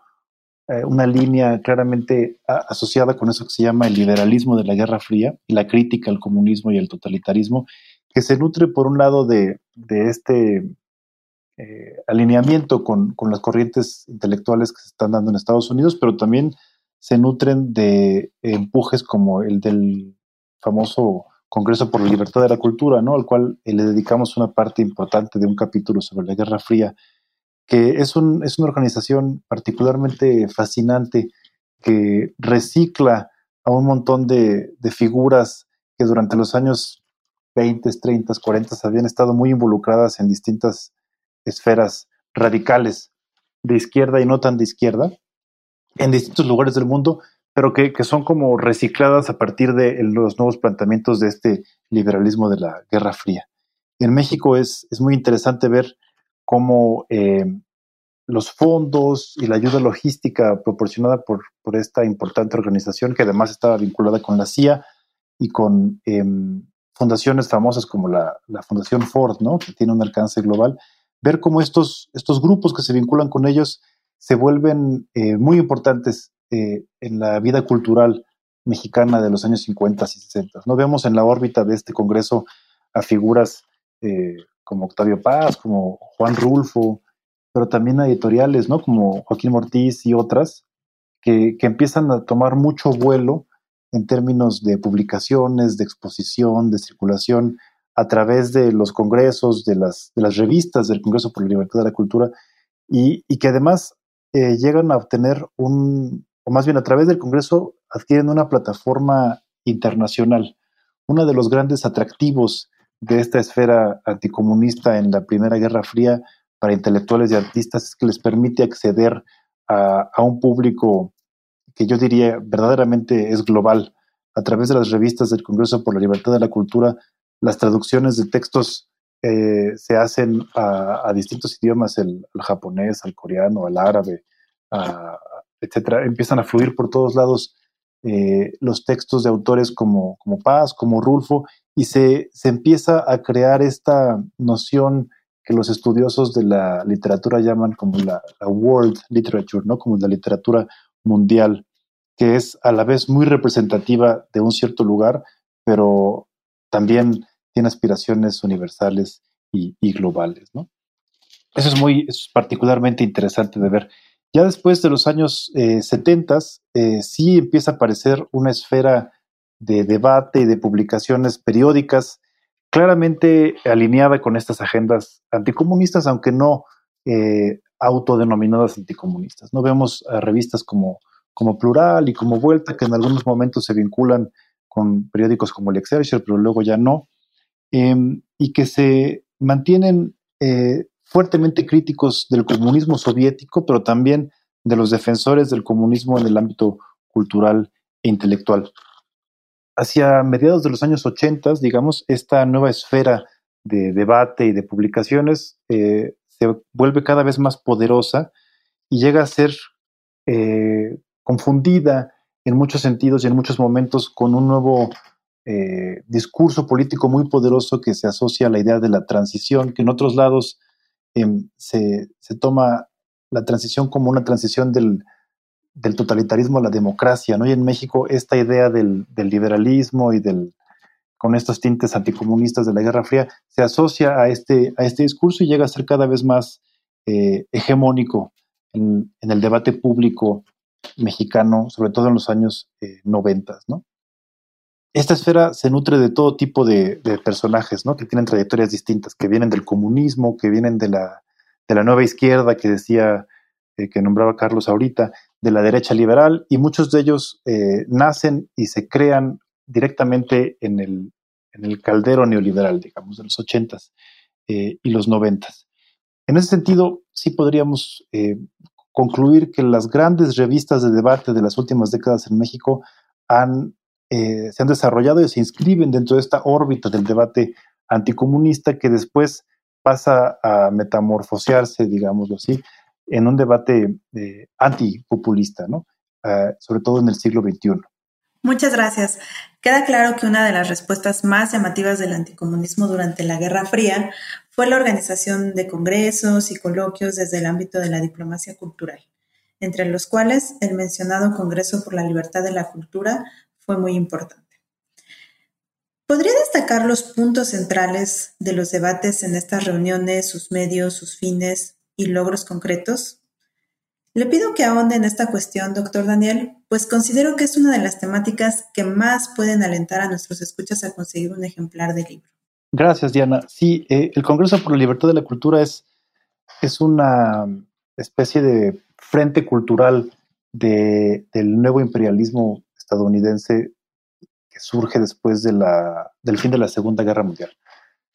eh, una línea claramente asociada con eso que se llama el liberalismo de la Guerra Fría y la crítica al comunismo y al totalitarismo, que se nutre por un lado de, este eh, alineamiento con, con, las corrientes intelectuales que se están dando en Estados Unidos, pero también se nutren de empujes como el del famoso Congreso por la Libertad de la Cultura, ¿no? al cual eh, le dedicamos una parte importante de un capítulo sobre la Guerra Fría, que es, un, es una organización particularmente fascinante que recicla a un montón de, de figuras que durante los años 20, 30, 40 habían estado muy involucradas en distintas esferas radicales de izquierda y no tan de izquierda, en distintos lugares del mundo, pero que, son como recicladas a partir de los nuevos planteamientos de este liberalismo de la Guerra Fría. En México es, es muy interesante ver cómo eh, los fondos y la ayuda logística proporcionada por, por, esta importante organización, que además estaba vinculada con la CIA y con em, fundaciones famosas como la, la, Fundación Ford, ¿no? que tiene un alcance global, ver cómo estos, estos grupos que se vinculan con ellos se vuelven eh, muy importantes eh, en la vida cultural mexicana de los años 50 y 60. No vemos en la órbita de este Congreso a figuras eh, como Octavio Paz, como Juan Rulfo, pero también a editoriales, ¿no? Como Joaquín Mortiz y otras, que, empiezan a tomar mucho vuelo en términos de publicaciones, de exposición, de circulación, a través de los congresos, de las, revistas del Congreso por la Libertad de la Cultura, y, y que además eh, llegan a obtener un, o más bien a través del Congreso, adquieren una plataforma internacional. Uno de los grandes atractivos de esta esfera anticomunista en la Primera Guerra Fría para intelectuales y artistas es que les permite acceder a, un público que yo diría verdaderamente es global. A través de las revistas del Congreso por la Libertad de la Cultura, las traducciones de textos eh, se hacen a, distintos idiomas, el, japonés, al coreano, al árabe, etcétera, empiezan a fluir por todos lados eh, los textos de autores como, como Paz, como Rulfo, y se, se empieza a crear esta noción que los estudiosos de la literatura llaman como la, world literature, ¿no? como la literatura mundial, que es a la vez muy representativa de un cierto lugar, pero también tiene aspiraciones universales y, globales, ¿no? Eso es muy, es particularmente interesante de ver. Ya después de los años 70, eh, eh, sí empieza a aparecer una esfera de debate y de publicaciones periódicas claramente alineada con estas agendas anticomunistas, aunque no eh, autodenominadas anticomunistas. No vemos a revistas como, como Plural y como Vuelta, que en algunos momentos se vinculan con periódicos como el Excelsior, pero luego ya no. Em, y que se mantienen eh, fuertemente críticos del comunismo soviético, pero también de los defensores del comunismo en el ámbito cultural e intelectual. Hacia mediados de los años 80, digamos, esta nueva esfera de debate y de publicaciones eh, se vuelve cada vez más poderosa y llega a ser eh, confundida en muchos sentidos y en muchos momentos con un nuevo eh, discurso político muy poderoso que se asocia a la idea de la transición, que en otros lados em, se, toma la transición como una transición del, totalitarismo a la democracia, ¿no? Y en México esta idea del, liberalismo y del con estos tintes anticomunistas de la Guerra Fría se asocia a este, a este discurso y llega a ser cada vez más eh, hegemónico en, el debate público mexicano, sobre todo en los años eh, 90, ¿no? Esta esfera se nutre de todo tipo de, personajes, ¿no? Que tienen trayectorias distintas, que vienen del comunismo, que vienen de la, de la nueva izquierda que decía eh, que nombraba Carlos ahorita, de la derecha liberal, y muchos de ellos eh, nacen y se crean directamente en el, en el caldero neoliberal, digamos, de los ochentas y los noventas. En ese sentido, sí podríamos concluir que las grandes revistas de debate de las últimas décadas en México han, se han desarrollado y se inscriben dentro de esta órbita del debate anticomunista que después pasa a metamorfosearse, digámoslo así, en un debate eh, antipopulista, ¿no? Ah, sobre todo en el siglo XXI. Muchas gracias. Queda claro que una de las respuestas más llamativas del anticomunismo durante la Guerra Fría fue la organización de congresos y coloquios desde el ámbito de la diplomacia cultural, entre los cuales el mencionado Congreso por la Libertad de la Cultura fue muy importante. ¿Podría destacar los puntos centrales de los debates en estas reuniones, sus medios, sus fines y logros concretos? Le pido que ahonde en esta cuestión, doctor Daniel, pues considero que es una de las temáticas que más pueden alentar a nuestros escuchas a conseguir un ejemplar del libro. Gracias, Diana. Sí, eh, el Congreso por la Libertad de la Cultura es, es una especie de frente cultural del nuevo imperialismo estadounidense que surge después de la, del fin de la Segunda Guerra Mundial.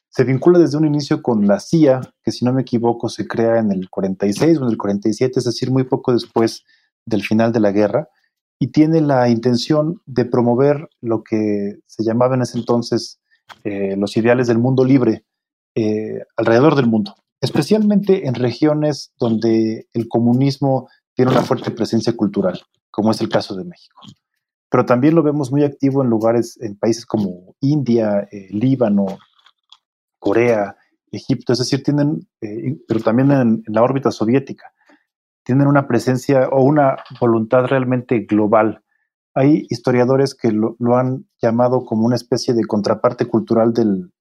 Se vincula desde un inicio con la CIA, que si no me equivoco se crea en el 46 o en el 47, es decir, muy poco después del final de la guerra, y tiene la intención de promover lo que se llamaba en ese entonces eh, los ideales del mundo libre eh, alrededor del mundo, especialmente en regiones donde el comunismo tiene una fuerte presencia cultural, como es el caso de México pero también lo vemos muy activo en lugares, en países como India, eh, Líbano, Corea, Egipto, es decir, tienen, eh, pero también en, la órbita soviética, tienen una presencia o una voluntad realmente global. Hay historiadores que lo, han llamado como una especie de contraparte cultural del,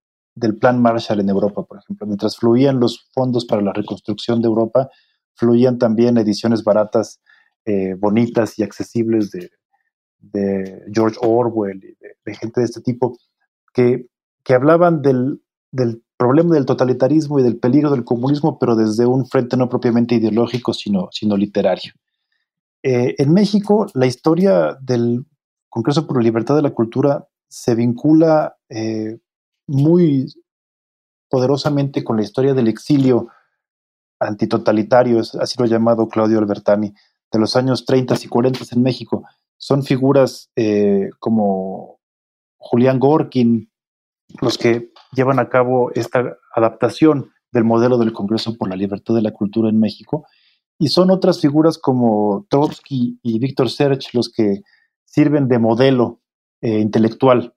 Plan Marshall en Europa, por ejemplo. Mientras fluían los fondos para la reconstrucción de Europa, fluían también ediciones baratas, eh, bonitas y accesibles de, de George Orwell y de, gente de este tipo, que, que hablaban del, del, problema del totalitarismo y del peligro del comunismo, pero desde un frente no propiamente ideológico, sino, sino literario. Eh, en México, la historia del Congreso por la Libertad de la Cultura se vincula eh, muy poderosamente con la historia del exilio antitotalitario, así lo ha llamado Claudio Albertani, de los años 30 y 40 en México, son figuras eh, como Julián Gorkin los que llevan a cabo esta adaptación del modelo del Congreso por la Libertad de la Cultura en México. Y son otras figuras como Trotsky y Víctor Serge los que sirven de modelo eh, intelectual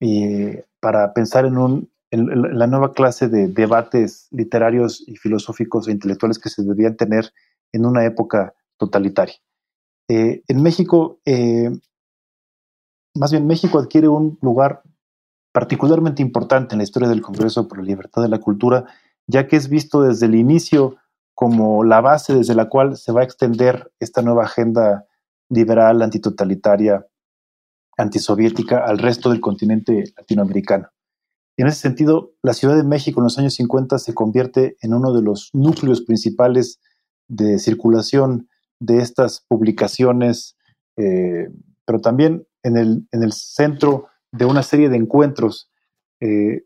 eh, para pensar en, un, en la nueva clase de debates literarios y filosóficos e intelectuales que se debían tener en una época totalitaria. Eh, en México, eh, más bien México adquiere un lugar particularmente importante en la historia del Congreso por la Libertad de la Cultura, ya que es visto desde el inicio como la base desde la cual se va a extender esta nueva agenda liberal, antitotalitaria, antisoviética al resto del continente latinoamericano. en ese sentido, la Ciudad de México en los años 50 se convierte en uno de los núcleos principales de circulación de estas publicaciones, eh, pero también en el, en el, centro de una serie de encuentros eh,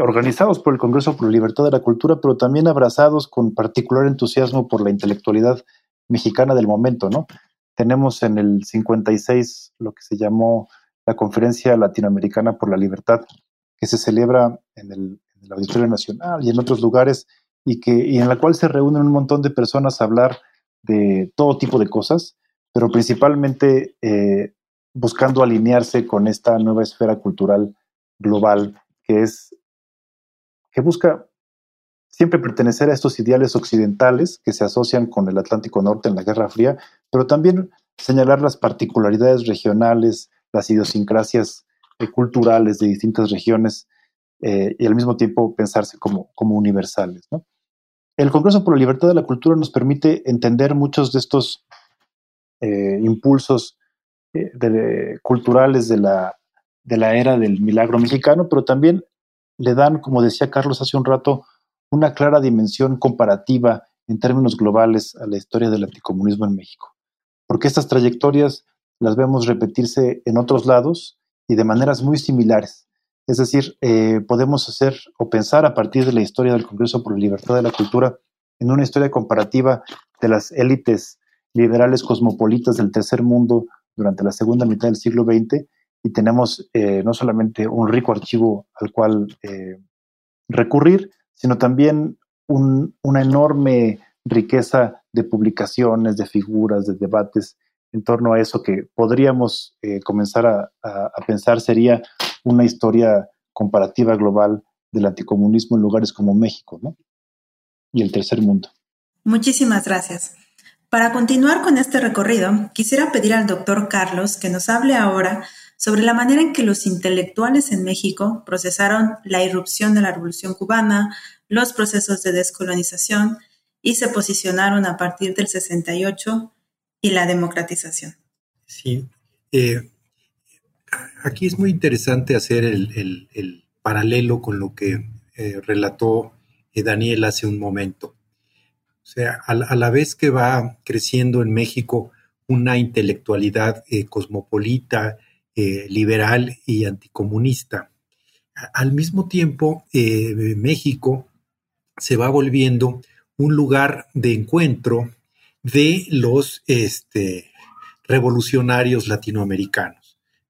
organizados por el Congreso por la Libertad de la Cultura, pero también abrazados con particular entusiasmo por la intelectualidad mexicana del momento, ¿no? Tenemos en el 56 lo que se llamó la Conferencia Latinoamericana por la Libertad, que se celebra en el, en el Auditorio Nacional y en otros lugares, y, que, y en la cual se reúnen un montón de personas a hablar de todo tipo de cosas, pero principalmente eh, buscando alinearse con esta nueva esfera cultural global que es que busca siempre pertenecer a estos ideales occidentales que se asocian con el Atlántico Norte en la Guerra Fría, pero también señalar las particularidades regionales, las idiosincrasias eh, culturales de distintas regiones eh, y al mismo tiempo pensarse como, como universales. ¿no? El Congreso por la Libertad de la Cultura nos permite entender muchos de estos eh, impulsos eh, culturales de la, de la era del milagro mexicano, pero también le dan, como decía Carlos hace un rato, una clara dimensión comparativa en términos globales a la historia del anticomunismo en México, porque estas trayectorias las vemos repetirse en otros lados y de maneras muy similares. Es decir, eh, podemos hacer o pensar a partir de la historia del Congreso por la Libertad de la Cultura en una historia comparativa de las élites liberales cosmopolitas del tercer mundo durante la segunda mitad del siglo XX y tenemos eh, no solamente un rico archivo al cual eh, recurrir, sino también una enorme riqueza de publicaciones, de figuras, de debates en torno a eso que podríamos eh, comenzar a, pensar sería una historia comparativa global del anticomunismo en lugares como México y el tercer mundo. Muchísimas gracias. Para continuar con este recorrido, quisiera pedir al doctor Carlos que nos hable ahora sobre la manera en que los intelectuales en México procesaron la irrupción de la Revolución cubana, los procesos de descolonización y se posicionaron a partir del 68 y la democratización. Sí, eh, aquí es muy interesante hacer el, paralelo con lo que eh, relató eh, Daniel hace un momento. O sea, a, la vez que va creciendo en México una intelectualidad cosmopolita, liberal y anticomunista, al mismo tiempo México se va volviendo un lugar de encuentro de los este, revolucionarios latinoamericanos.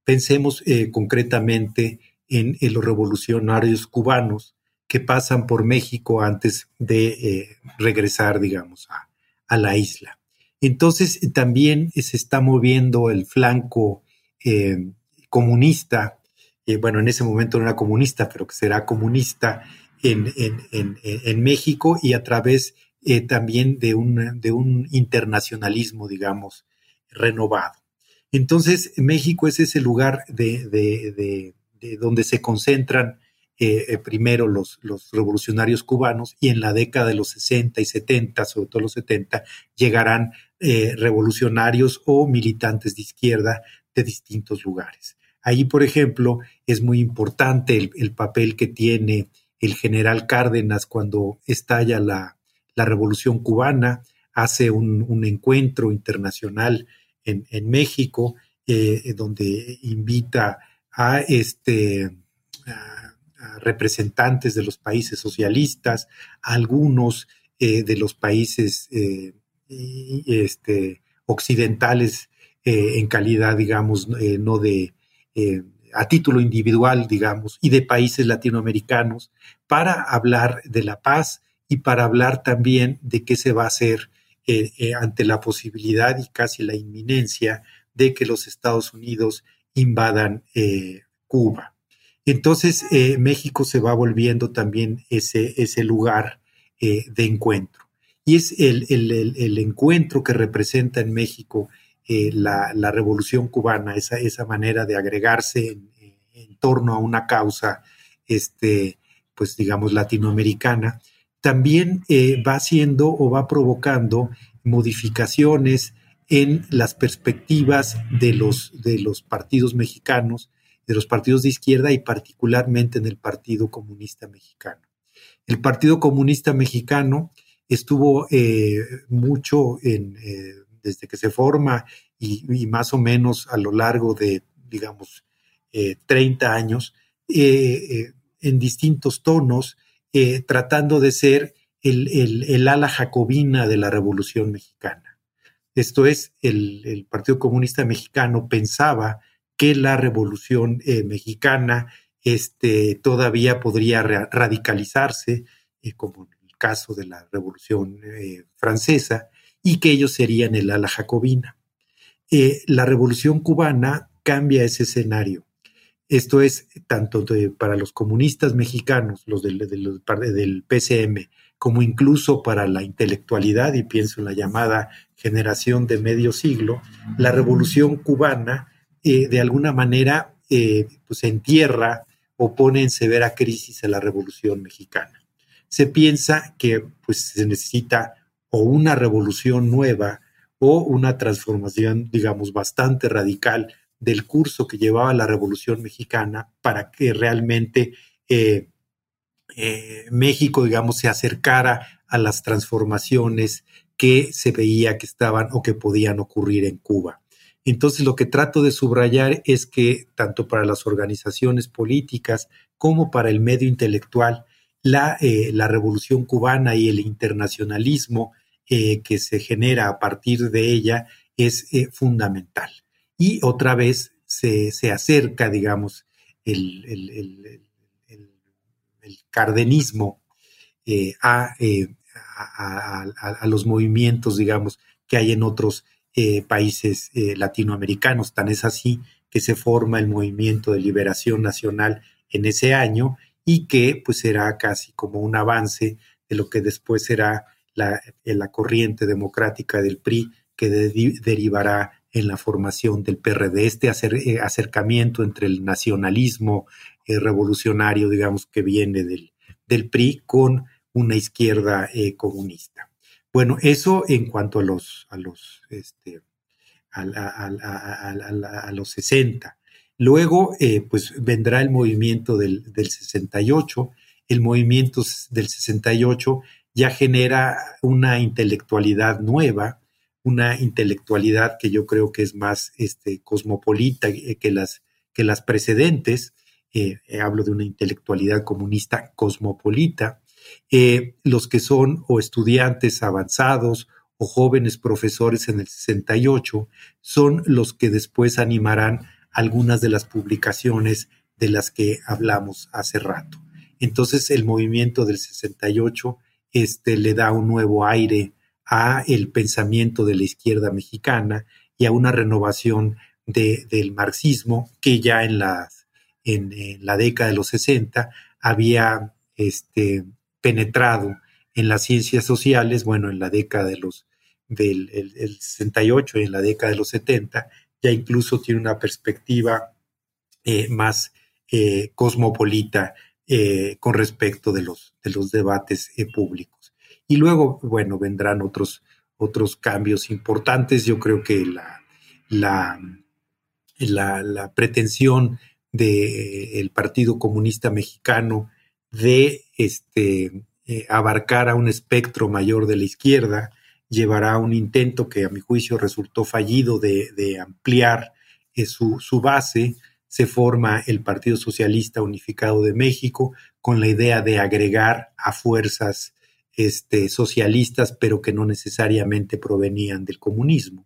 Pensemos eh, concretamente en, los revolucionarios cubanos que pasan por México antes de eh, regresar, digamos, a, la isla. Entonces también se está moviendo el flanco eh, comunista, bueno, en ese momento no era comunista, pero que será comunista en, México y a través eh, también de un, de un internacionalismo, digamos, renovado. Entonces, México es ese lugar de, de, donde se concentran eh, eh, primero los, revolucionarios cubanos y en la década de los 60 y 70, sobre todo los 70, llegarán revolucionarios o militantes de izquierda de distintos lugares. Ahí, por ejemplo, es muy importante el, el papel que tiene el general Cárdenas cuando estalla la, la Revolución Cubana, hace un, encuentro internacional en, México, eh, donde invita a, este, representantes de los países socialistas, algunos eh, de los países eh, este, occidentales en calidad, digamos, no de a título individual, digamos, y de países latinoamericanos, para hablar de la paz y para hablar también de qué se va a hacer eh, eh, ante la posibilidad y casi la inminencia de que los Estados Unidos invadan eh, Cuba. Entonces México se va volviendo también ese, ese lugar de encuentro. Y es el, el, encuentro que representa en México la, la, revolución cubana, esa, esa manera de agregarse en, en torno a una causa, este, pues digamos, latinoamericana, también eh, va haciendo o va provocando modificaciones en las perspectivas de los, de los partidos mexicanos, de los partidos de izquierda y particularmente en el Partido Comunista Mexicano. El Partido Comunista Mexicano estuvo eh, mucho en, eh, desde que se forma y, más o menos a lo largo de, digamos, 30 años, en distintos tonos, eh, tratando de ser el, ala jacobina de la Revolución Mexicana. Esto es, el, Partido Comunista Mexicano pensaba que la Revolución eh, Mexicana este, todavía podría radicalizarse, eh, como en el caso de la Revolución Francesa, y que ellos serían el ala jacobina. la Revolución Cubana cambia ese escenario esto es tanto para los comunistas mexicanos, los del, del, PCM, como incluso para la intelectualidad, y pienso en la llamada generación de medio siglo, la revolución cubana eh, de alguna manera eh, pues entierra o pone en severa crisis a la revolución mexicana. Se piensa que pues, se necesita o una revolución nueva o una transformación, digamos, bastante radical del curso que llevaba la Revolución Mexicana para que realmente eh, eh, México, digamos, se acercara a las transformaciones que se veía que estaban o que podían ocurrir en Cuba. Entonces, lo que trato de subrayar es que tanto para las organizaciones políticas como para el medio intelectual, la, eh, la revolución cubana y el internacionalismo que se genera a partir de ella es fundamental. Y otra vez se, acerca, digamos, el, el, cardenismo a, a, los movimientos, digamos, que hay en otros países latinoamericanos. Tan es así que se forma el movimiento de liberación nacional en ese año y que pues será casi como un avance de lo que después será la, la corriente democrática del PRI que derivará en la formación del PRD, este eh, acercamiento entre el nacionalismo eh, revolucionario, digamos, que viene del, del PRI con una izquierda eh, comunista. Bueno, eso en cuanto a los, a los, este, a, los 60. Luego, pues vendrá el movimiento del, del 68. El movimiento del 68 ya genera una intelectualidad nueva, una intelectualidad que yo creo que es más este, cosmopolita eh, que las, que las precedentes. Eh, eh, hablo de una intelectualidad comunista cosmopolita. los que son o estudiantes avanzados o jóvenes profesores en el 68 son los que después animarán algunas de las publicaciones de las que hablamos hace rato. Entonces el movimiento del 68 este, le da un nuevo aire a el pensamiento de la izquierda mexicana y a una renovación del marxismo que ya en la, década de los 60 había este, penetrado en las ciencias sociales, bueno, en la década de los del 68 y en la década de los 70, ya incluso tiene una perspectiva eh, más eh, cosmopolita eh, con respecto de los, de debates públicos. Y luego, bueno, vendrán otros, otros cambios importantes. Yo creo que la, la, la, pretensión del Partido Comunista Mexicano de este, eh, abarcar a un espectro mayor de la izquierda llevará a un intento que a mi juicio resultó fallido de, ampliar su, su, base se forma el Partido Socialista Unificado de México con la idea de agregar a fuerzas este, socialistas, pero que no necesariamente provenían del comunismo.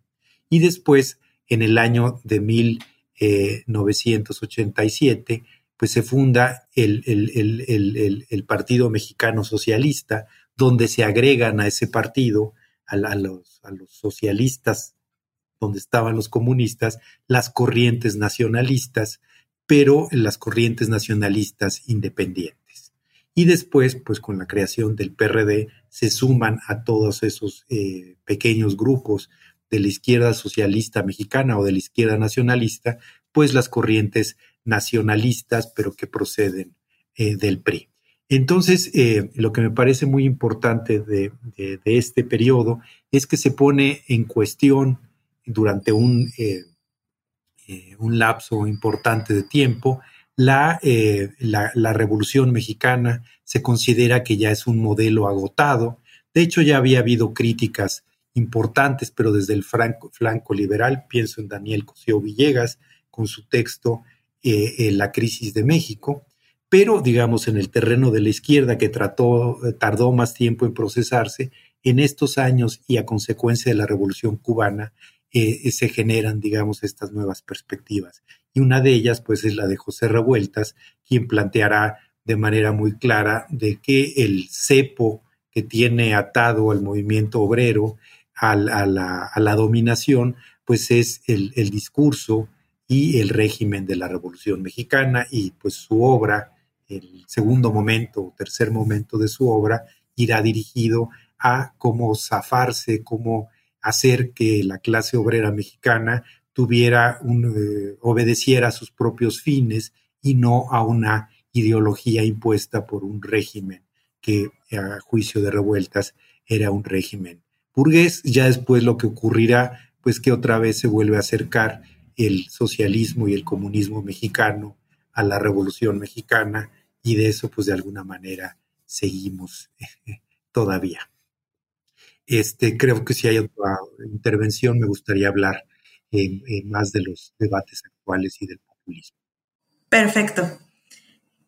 Y después, en el año de 1987, eh, pues se funda el, el, Partido Mexicano Socialista, donde se agregan a ese partido, a, los, a los socialistas donde estaban los comunistas, las corrientes nacionalistas, pero las corrientes nacionalistas independientes. Y después, pues con la creación del PRD, se suman a todos esos eh, pequeños grupos de la izquierda socialista mexicana o de la izquierda nacionalista, pues las corrientes nacionalistas, pero que proceden eh, del PRI. Entonces, eh, lo que me parece muy importante de, este periodo es que se pone en cuestión durante un, un lapso importante de tiempo. Eh, la, la, Revolución Mexicana se considera que ya es un modelo agotado. De hecho, ya había habido críticas importantes, pero desde el flanco liberal, pienso en Daniel Cosío Villegas con su texto La crisis de México, pero digamos en el terreno de la izquierda que trató, tardó más tiempo en procesarse, en estos años y a consecuencia de la Revolución cubana, eh, se generan, digamos, estas nuevas perspectivas. Y una de ellas, pues, es la de José Revueltas, quien planteará de manera muy clara de que el cepo que tiene atado al movimiento obrero, a, la, dominación, pues es el, el, discurso y el régimen de la Revolución Mexicana y pues su obra, el segundo momento o tercer momento de su obra, irá dirigido a cómo zafarse, cómo hacer que la clase obrera mexicana tuviera eh, obedeciera a sus propios fines y no a una ideología impuesta por un régimen que a juicio de revueltas era un régimen burgués. Ya después lo que ocurrirá, pues que otra vez se vuelve a acercar el socialismo y el comunismo mexicano a la revolución mexicana y de eso pues de alguna manera seguimos todavía. Este, creo que si hay otra intervención, me gustaría hablar más de los debates actuales y del populismo. Perfecto.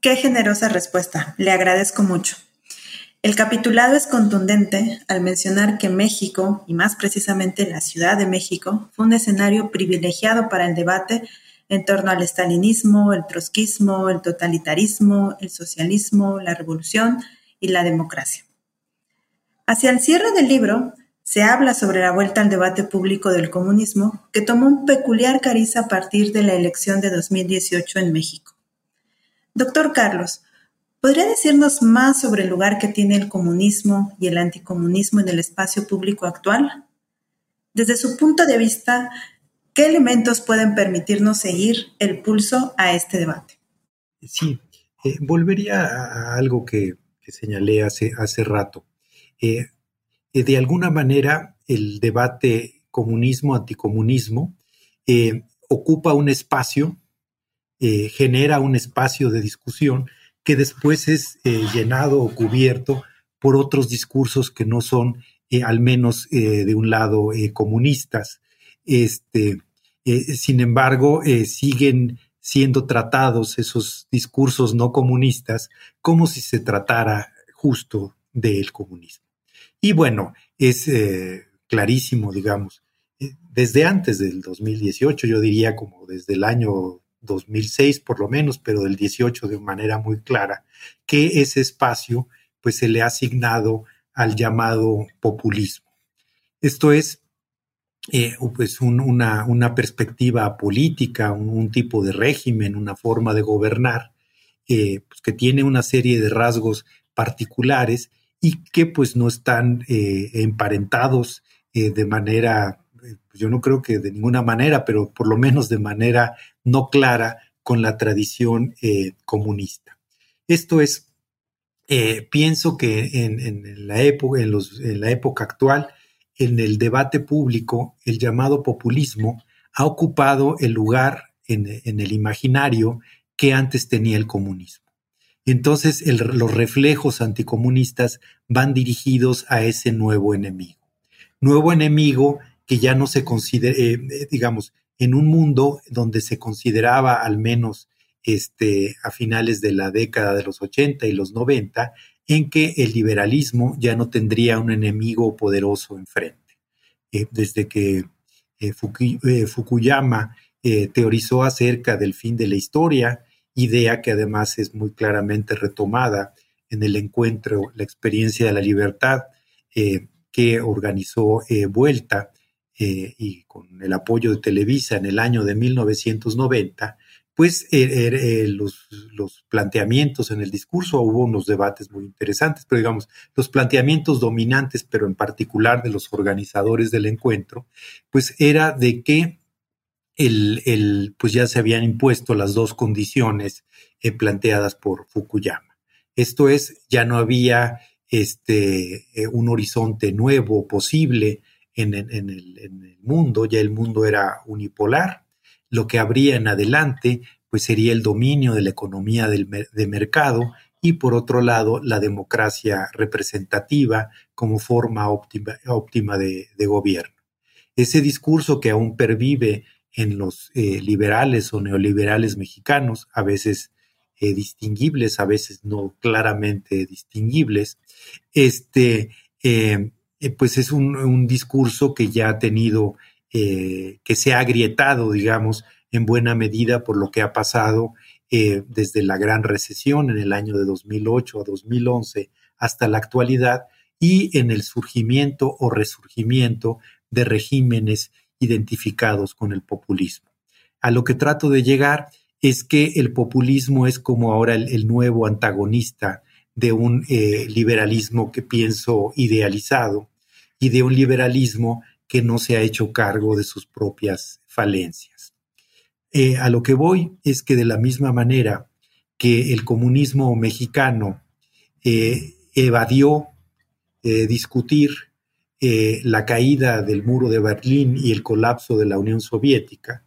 Qué generosa respuesta. Le agradezco mucho. El capitulado es contundente al mencionar que México, y más precisamente la Ciudad de México, fue un escenario privilegiado para el debate en torno al estalinismo, el trotskismo, el totalitarismo, el socialismo, la revolución y la democracia. Hacia el cierre del libro, se habla sobre la vuelta al debate público del comunismo, que tomó un peculiar cariz a partir de la elección de 2018 en México. Doctor Carlos, ¿Podría decirnos más sobre el lugar que tiene el comunismo y el anticomunismo en el espacio público actual? Desde su punto de vista, ¿qué elementos pueden permitirnos seguir el pulso a este debate? Sí, eh, volvería a algo que, señalé hace, hace rato. Eh, eh, de alguna manera, el debate comunismo-anticomunismo ocupa un espacio, genera un espacio de discusión que después es eh, llenado o cubierto por otros discursos que no son, eh, al menos eh, de un lado, comunistas. Este, sin embargo, siguen siendo tratados esos discursos no comunistas como si se tratara justo del comunismo. Y bueno, es clarísimo, digamos, desde antes del 2018, yo diría como desde el año 2006 por lo menos, pero del 18 de manera muy clara, que ese espacio pues se le ha asignado al llamado populismo. Esto es eh, pues una, perspectiva política, un, tipo de régimen, una forma de gobernar, eh, pues, que tiene una serie de rasgos particulares y que pues no están eh, emparentados de manera pues yo no creo que de ninguna manera, pero por lo menos de manera no clara con la tradición eh, comunista. Esto es, eh, pienso que en, la época, en, la época actual, en el debate público, el llamado populismo ha ocupado el lugar en, el imaginario que antes tenía el comunismo. Entonces los reflejos anticomunistas van dirigidos a ese nuevo enemigo. Nuevo enemigo que ya no se considera, eh, eh, digamos, en un mundo donde se consideraba al menos este, a finales de la década de los 80 y los 90, en que el liberalismo ya no tendría un enemigo poderoso enfrente. Eh, desde que Fukuyama teorizó acerca del fin de la historia, idea que además es muy claramente retomada en el encuentro, la experiencia de la libertad que organizó Vuelta, eh, y con el apoyo de Televisa en el año de 1990, pues er, eh, los, los, planteamientos en el discurso, hubo unos debates muy interesantes, pero digamos, los planteamientos dominantes, pero en particular de los organizadores del encuentro, pues era de que el, el pues ya se habían impuesto las dos condiciones eh, planteadas por Fukuyama. Esto es, ya no había este, un horizonte nuevo posible en, el, mundo, ya el mundo era unipolar. Lo que habría en adelante, pues sería el dominio de la economía del, de mercado y por otro lado la democracia representativa como forma óptima, óptima de, gobierno. Ese discurso que aún pervive en los eh, liberales o neoliberales mexicanos, a veces eh, distinguibles, a veces no claramente distinguibles, este, eh, pues es un, discurso que ya ha tenido, que se ha agrietado, digamos, en buena medida por lo que ha pasado desde la gran recesión en el año de 2008 a 2011 hasta la actualidad y en el surgimiento o resurgimiento de regímenes identificados con el populismo. A lo que trato de llegar es que el populismo es como ahora el nuevo antagonista de un liberalismo que pienso idealizado y de un liberalismo que no se ha hecho cargo de sus propias falencias. Eh, a lo que voy es que de la misma manera que el comunismo mexicano eh, evadió eh, la caída del muro de Berlín y el colapso de la Unión Soviética,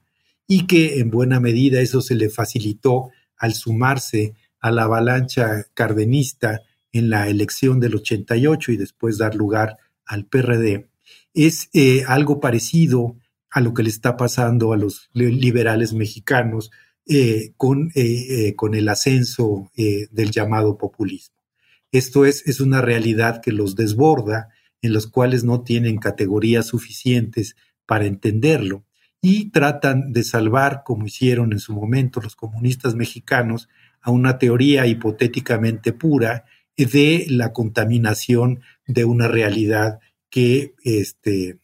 y que en buena medida eso se le facilitó al sumarse a la avalancha cardenista en la elección del 88 y después dar lugar al PRD, es eh, algo parecido a lo que le está pasando a los liberales mexicanos eh, con, con, el ascenso del llamado populismo. Esto es, es una realidad que los desborda, en los cuales no tienen categorías suficientes para entenderlo y tratan de salvar, como hicieron en su momento los comunistas mexicanos, a una teoría hipotéticamente pura de la contaminación de una realidad que, este,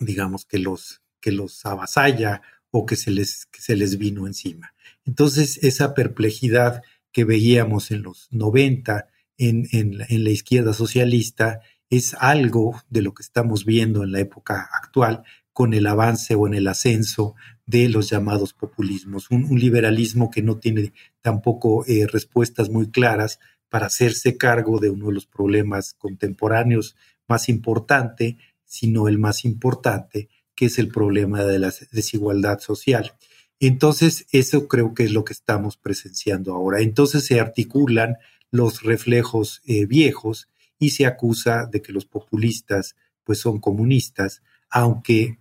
digamos, que los, que los avasalla o que se, les, que se les vino encima. Entonces, esa perplejidad que veíamos en los 90 en, en, en la izquierda socialista es algo de lo que estamos viendo en la época actual, con el avance o en el ascenso de los llamados populismos, un, liberalismo que no tiene tampoco eh, respuestas muy claras para hacerse cargo de uno de los problemas contemporáneos más importante, sino el más importante, que es el problema de la desigualdad social. Entonces, eso creo que es lo que estamos presenciando ahora. Entonces se articulan los reflejos eh, viejos y se acusa de que los populistas pues son comunistas, aunque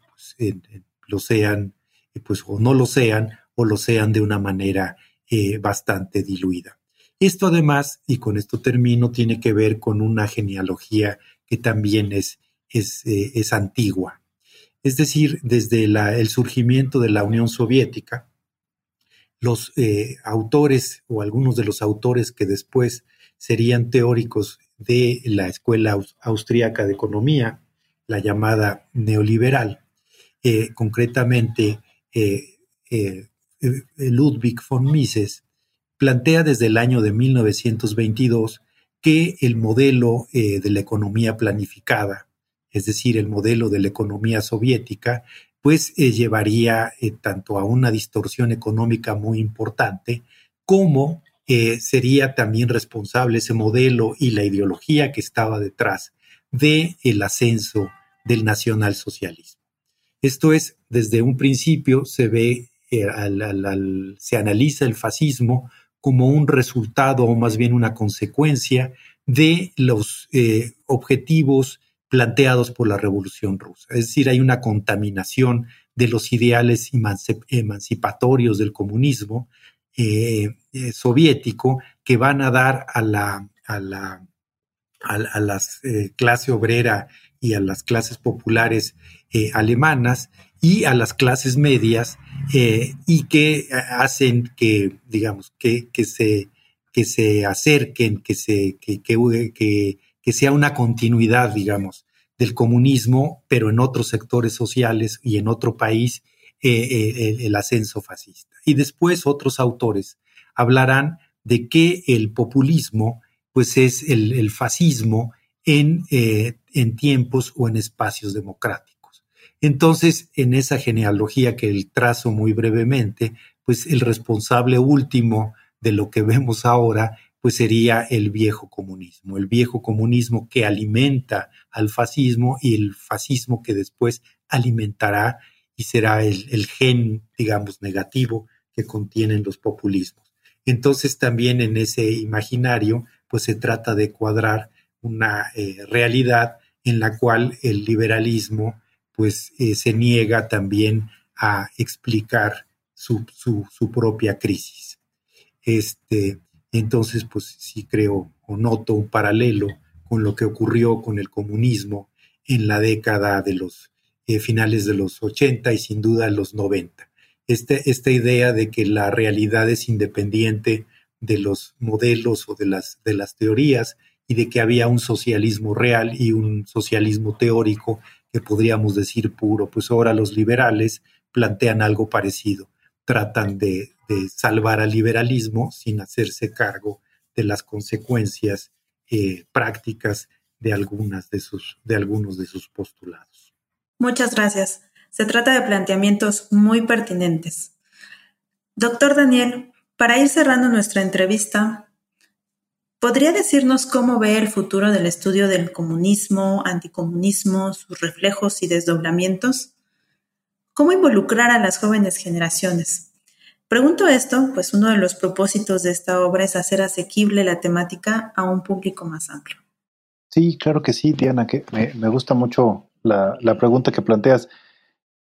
lo sean, eh, pues o no lo sean, o lo sean de una manera eh, bastante diluida. Esto además, y con esto termino, tiene que ver con una genealogía que también es, es, eh, es antigua. Es decir, desde el surgimiento de la Unión Soviética, los autores o algunos de los autores que después serían teóricos de la Escuela Austríaca de Economía, la llamada neoliberal, eh, concretamente eh, eh, Ludwig von Mises, plantea desde el año de 1922 que el modelo de la economía planificada, es decir, el modelo de la economía soviética, pues llevaría tanto a una distorsión económica muy importante como sería también responsable ese modelo y la ideología que estaba detrás del el ascenso del nacionalsocialismo. Esto es, desde un principio se ve, eh, se analiza el fascismo como un resultado o más bien una consecuencia de los eh, objetivos planteados por la Revolución Rusa. Es decir, hay una contaminación de los ideales emancipatorios del comunismo eh, soviético que van a dar a la, a la, a, clase obrera y a las clases populares eh, alemanas y a las clases medias eh, y que eh, hacen que, digamos, que, que, se, que se acerquen, que, se, que, que sea una continuidad, digamos, del comunismo, pero en otros sectores sociales y en otro país, el, ascenso fascista. Y después otros autores hablarán de que el populismo, pues es el, el fascismo en, en tiempos o en espacios democráticos. Entonces, en esa genealogía que el trazo muy brevemente, pues el responsable último de lo que vemos ahora, pues sería el viejo comunismo, el viejo comunismo que alimenta al fascismo y el fascismo que después alimentará y será el, gen, digamos, negativo que contienen los populismos. Entonces también en ese imaginario, pues se trata de cuadrar una eh, realidad en la cual el liberalismo pues eh, se niega también a explicar su, propia crisis. Este, entonces, pues sí creo o noto un paralelo con lo que ocurrió con el comunismo en la década de los eh, finales de los 80 y sin duda los 90. Este, esta idea de que la realidad es independiente de los modelos o de las, de las teorías y de que había un socialismo real y un socialismo teórico que podríamos decir puro, pues ahora los liberales plantean algo parecido, tratan de, salvar al liberalismo sin hacerse cargo de las consecuencias eh, prácticas de, algunas de, sus, de algunos de sus postulados. Muchas gracias. Se trata de planteamientos muy pertinentes. Doctor Daniel, para ir cerrando nuestra entrevista, ¿Podría decirnos cómo ve el futuro del estudio del comunismo, anticomunismo, sus reflejos y desdoblamientos? ¿Cómo involucrar a las jóvenes generaciones? Pregunto esto, pues uno de los propósitos de esta obra es hacer asequible la temática a un público más amplio. Sí, claro que sí, Diana, que me, gusta mucho la, pregunta que planteas.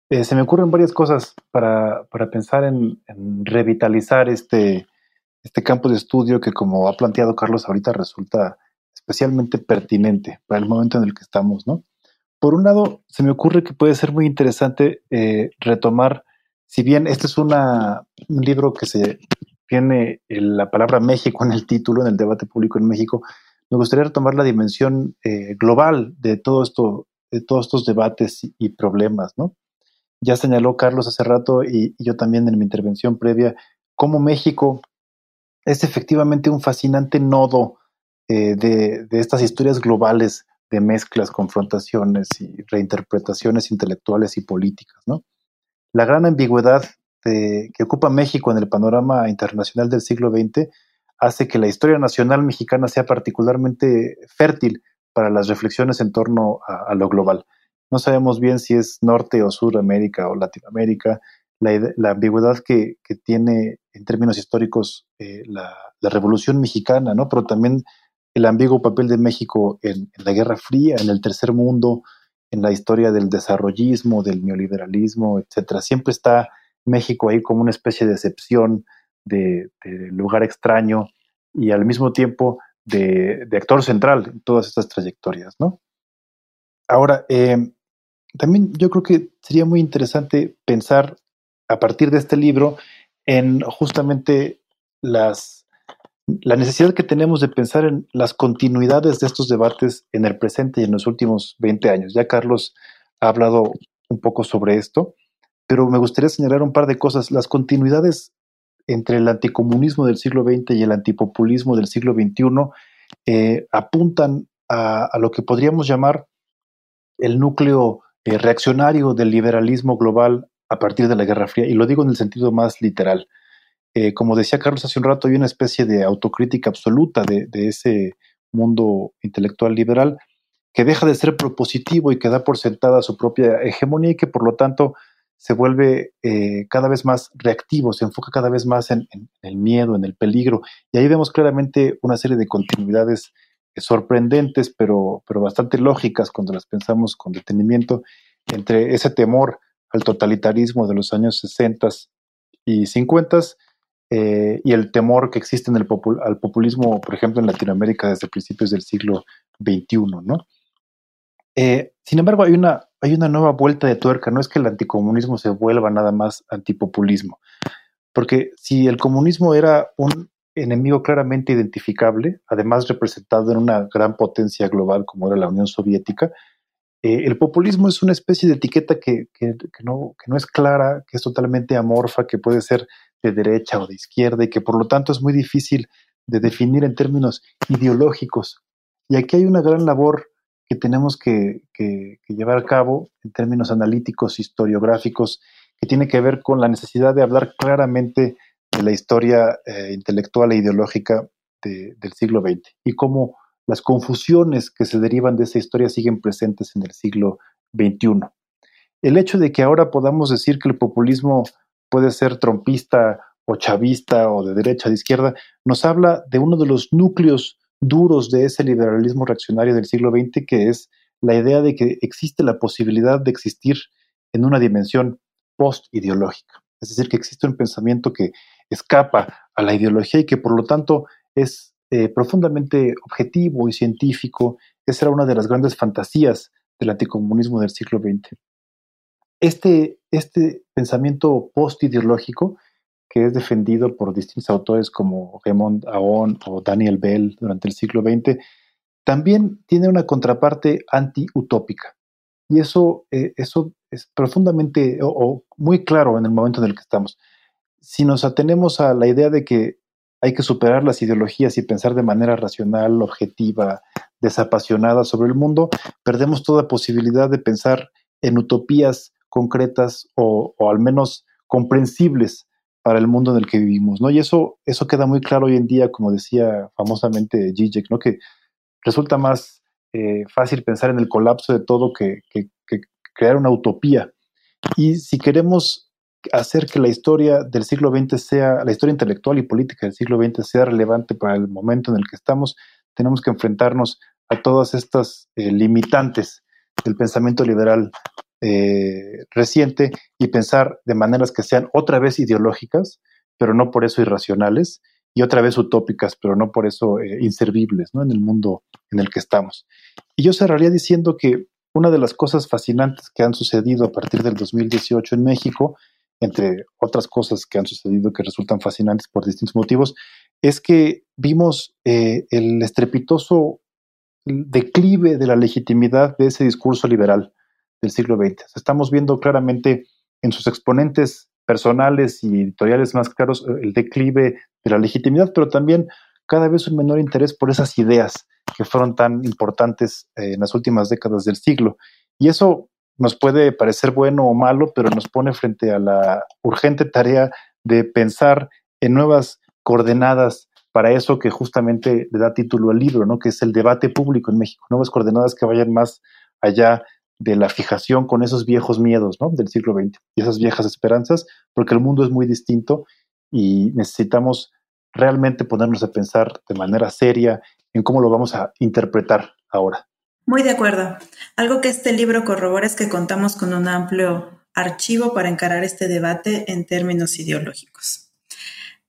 Eh, se me ocurren varias cosas para, pensar en, revitalizar este, este campo de estudio que, como ha planteado Carlos ahorita, resulta especialmente pertinente para el momento en el que estamos, ¿no? Por un lado, se me ocurre que puede ser muy interesante eh, retomar, si bien este es una, un libro que se tiene la palabra México en el título, en el debate público en México, me gustaría retomar la dimensión eh, global de todo esto, de todos estos debates y, problemas, ¿no? Ya señaló Carlos hace rato y, yo también en mi intervención previa, cómo México es efectivamente un fascinante nodo eh, de, de, estas historias globales de mezclas, confrontaciones y reinterpretaciones intelectuales y políticas. ¿no? La gran ambigüedad que ocupa México en el panorama internacional del siglo XX hace que la historia nacional mexicana sea particularmente fértil para las reflexiones en torno a, lo global. No sabemos bien si es Norte o Sur América o Latinoamérica, la, ambigüedad que, tiene en términos históricos eh, la, Revolución Mexicana, ¿no? pero también el ambiguo papel de México en, la Guerra Fría, en el tercer mundo, en la historia del desarrollismo, del neoliberalismo, etcétera. Siempre está México ahí como una especie de excepción, de, lugar extraño y al mismo tiempo de, actor central en todas estas trayectorias, ¿no? Ahora, eh, también yo creo que sería muy interesante pensar a partir de este libro en justamente las la necesidad que tenemos de pensar en las continuidades de estos debates en el presente y en los últimos 20 años. Ya Carlos ha hablado un poco sobre esto, pero me gustaría señalar un par de cosas. Las continuidades entre el anticomunismo del siglo XX y el antipopulismo del siglo XXI eh, apuntan a, lo que podríamos llamar el núcleo eh, reaccionario del liberalismo global a partir de la Guerra Fría, y lo digo en el sentido más literal. Eh, como decía Carlos hace un rato, hay una especie de autocrítica absoluta de, ese mundo intelectual liberal que deja de ser propositivo y que da por sentada su propia hegemonía y que por lo tanto se vuelve eh, cada vez más reactivo, se enfoca cada vez más en, el miedo, en el peligro. Y ahí vemos claramente una serie de continuidades eh, sorprendentes, pero, pero bastante lógicas cuando las pensamos con detenimiento, entre ese temor al totalitarismo de los años 60 y 50 eh, y el temor que existe en el al populismo, por ejemplo, en Latinoamérica desde principios del siglo XXI, ¿no? Eh, sin embargo, hay una, hay una nueva vuelta de tuerca, no es que el anticomunismo se vuelva nada más antipopulismo, porque si el comunismo era un enemigo claramente identificable, además representado en una gran potencia global como era la Unión Soviética, eh, el populismo es una especie de etiqueta que, no, que no es clara, que es totalmente amorfa, que puede ser de derecha o de izquierda y que por lo tanto es muy difícil de definir en términos ideológicos. Y aquí hay una gran labor que tenemos que, llevar a cabo en términos analíticos, historiográficos, que tiene que ver con la necesidad de hablar claramente de la historia eh, intelectual e ideológica del siglo XX y cómo las confusiones que se derivan de esa historia siguen presentes en el siglo XXI. El hecho de que ahora podamos decir que el populismo puede ser trompista o chavista o de derecha o de izquierda, nos habla de uno de los núcleos duros de ese liberalismo reaccionario del siglo XX, que es la idea de que existe la posibilidad de existir en una dimensión post-ideológica. Es decir, que existe un pensamiento que escapa a la ideología y que por lo tanto es eh, profundamente objetivo y científico. Esa era una de las grandes fantasías del anticomunismo del siglo XX este, este pensamiento post-ideológico que es defendido por distintos autores como Raymond Aon o Daniel Bell durante el siglo XX, también tiene una contraparte anti-utópica. Y eso, eh, eso es profundamente o, muy claro en el momento en el que estamos. Si nos atenemos a la idea de que hay que superar las ideologías y pensar de manera racional, objetiva, desapasionada sobre el mundo, perdemos toda posibilidad de pensar en utopías concretas o, al menos comprensibles para el mundo en el que vivimos, ¿no? Y eso, eso queda muy claro hoy en día, como decía famosamente Zizek, ¿no? Que resulta más eh, fácil pensar en el colapso de todo que, crear una utopía. Y si queremos hacer que la historia del siglo XX sea, la historia intelectual y política del siglo XX sea relevante para el momento en el que estamos, tenemos que enfrentarnos a todas estas eh, limitantes del pensamiento liberal eh, reciente y pensar de maneras que sean otra vez ideológicas, pero no por eso irracionales, y otra vez utópicas, pero no por eso eh, inservibles ¿no? en el mundo en el que estamos. Y yo cerraría diciendo que una de las cosas fascinantes que han sucedido a partir del 2018 en México, entre otras cosas que han sucedido que resultan fascinantes por distintos motivos, es que vimos eh, el estrepitoso declive de la legitimidad de ese discurso liberal del siglo XX. Estamos viendo claramente en sus exponentes personales y editoriales más claros eh, el declive de la legitimidad, pero también cada vez un menor interés por esas ideas que fueron tan importantes eh, en las últimas décadas del siglo. Y eso nos puede parecer bueno o malo, pero nos pone frente a la urgente tarea de pensar en nuevas coordenadas para eso que justamente le da título al libro, ¿no? que es el debate público en México, nuevas coordenadas que vayan más allá de la fijación con esos viejos miedos ¿no? del siglo XX y esas viejas esperanzas, porque el mundo es muy distinto y necesitamos realmente ponernos a pensar de manera seria en cómo lo vamos a interpretar ahora. Muy de acuerdo. Algo que este libro corrobora es que contamos con un amplio archivo para encarar este debate en términos ideológicos.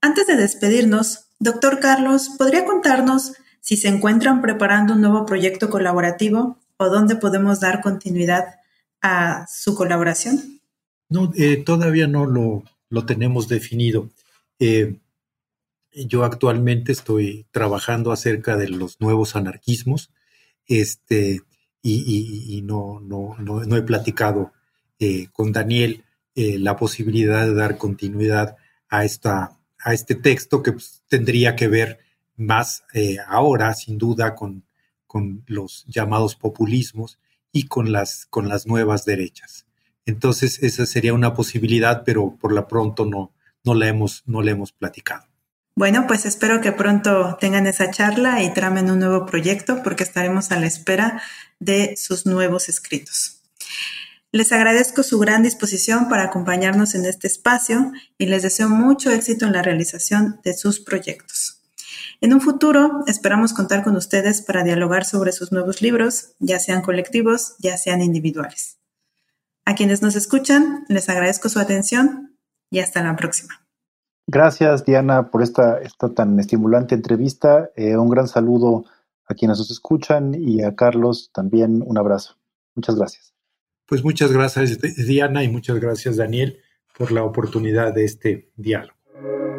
Antes de despedirnos, doctor Carlos, ¿podría contarnos si se encuentran preparando un nuevo proyecto colaborativo o dónde podemos dar continuidad a su colaboración? No, eh, todavía no lo, lo tenemos definido. Eh, yo actualmente estoy trabajando acerca de los nuevos anarquismos este, y, no, no, no, he platicado eh, con Daniel la posibilidad de dar continuidad a, esta, a este texto que pues, tendría que ver más ahora, sin duda, con con los llamados populismos y con las, con las nuevas derechas. Entonces, esa sería una posibilidad, pero por la pronto no, no, la hemos, no la hemos platicado. Bueno, pues espero que pronto tengan esa charla y tramen un nuevo proyecto porque estaremos a la espera de sus nuevos escritos. Les agradezco su gran disposición para acompañarnos en este espacio y les deseo mucho éxito en la realización de sus proyectos. En un futuro esperamos contar con ustedes para dialogar sobre sus nuevos libros, ya sean colectivos, ya sean individuales. A quienes nos escuchan, les agradezco su atención y hasta la próxima. Gracias, Diana, por esta, esta tan estimulante entrevista. Eh, un gran saludo a quienes nos escuchan y a Carlos también un abrazo. Muchas gracias. Pues muchas gracias, Diana, y muchas gracias, Daniel, por la oportunidad de este diálogo.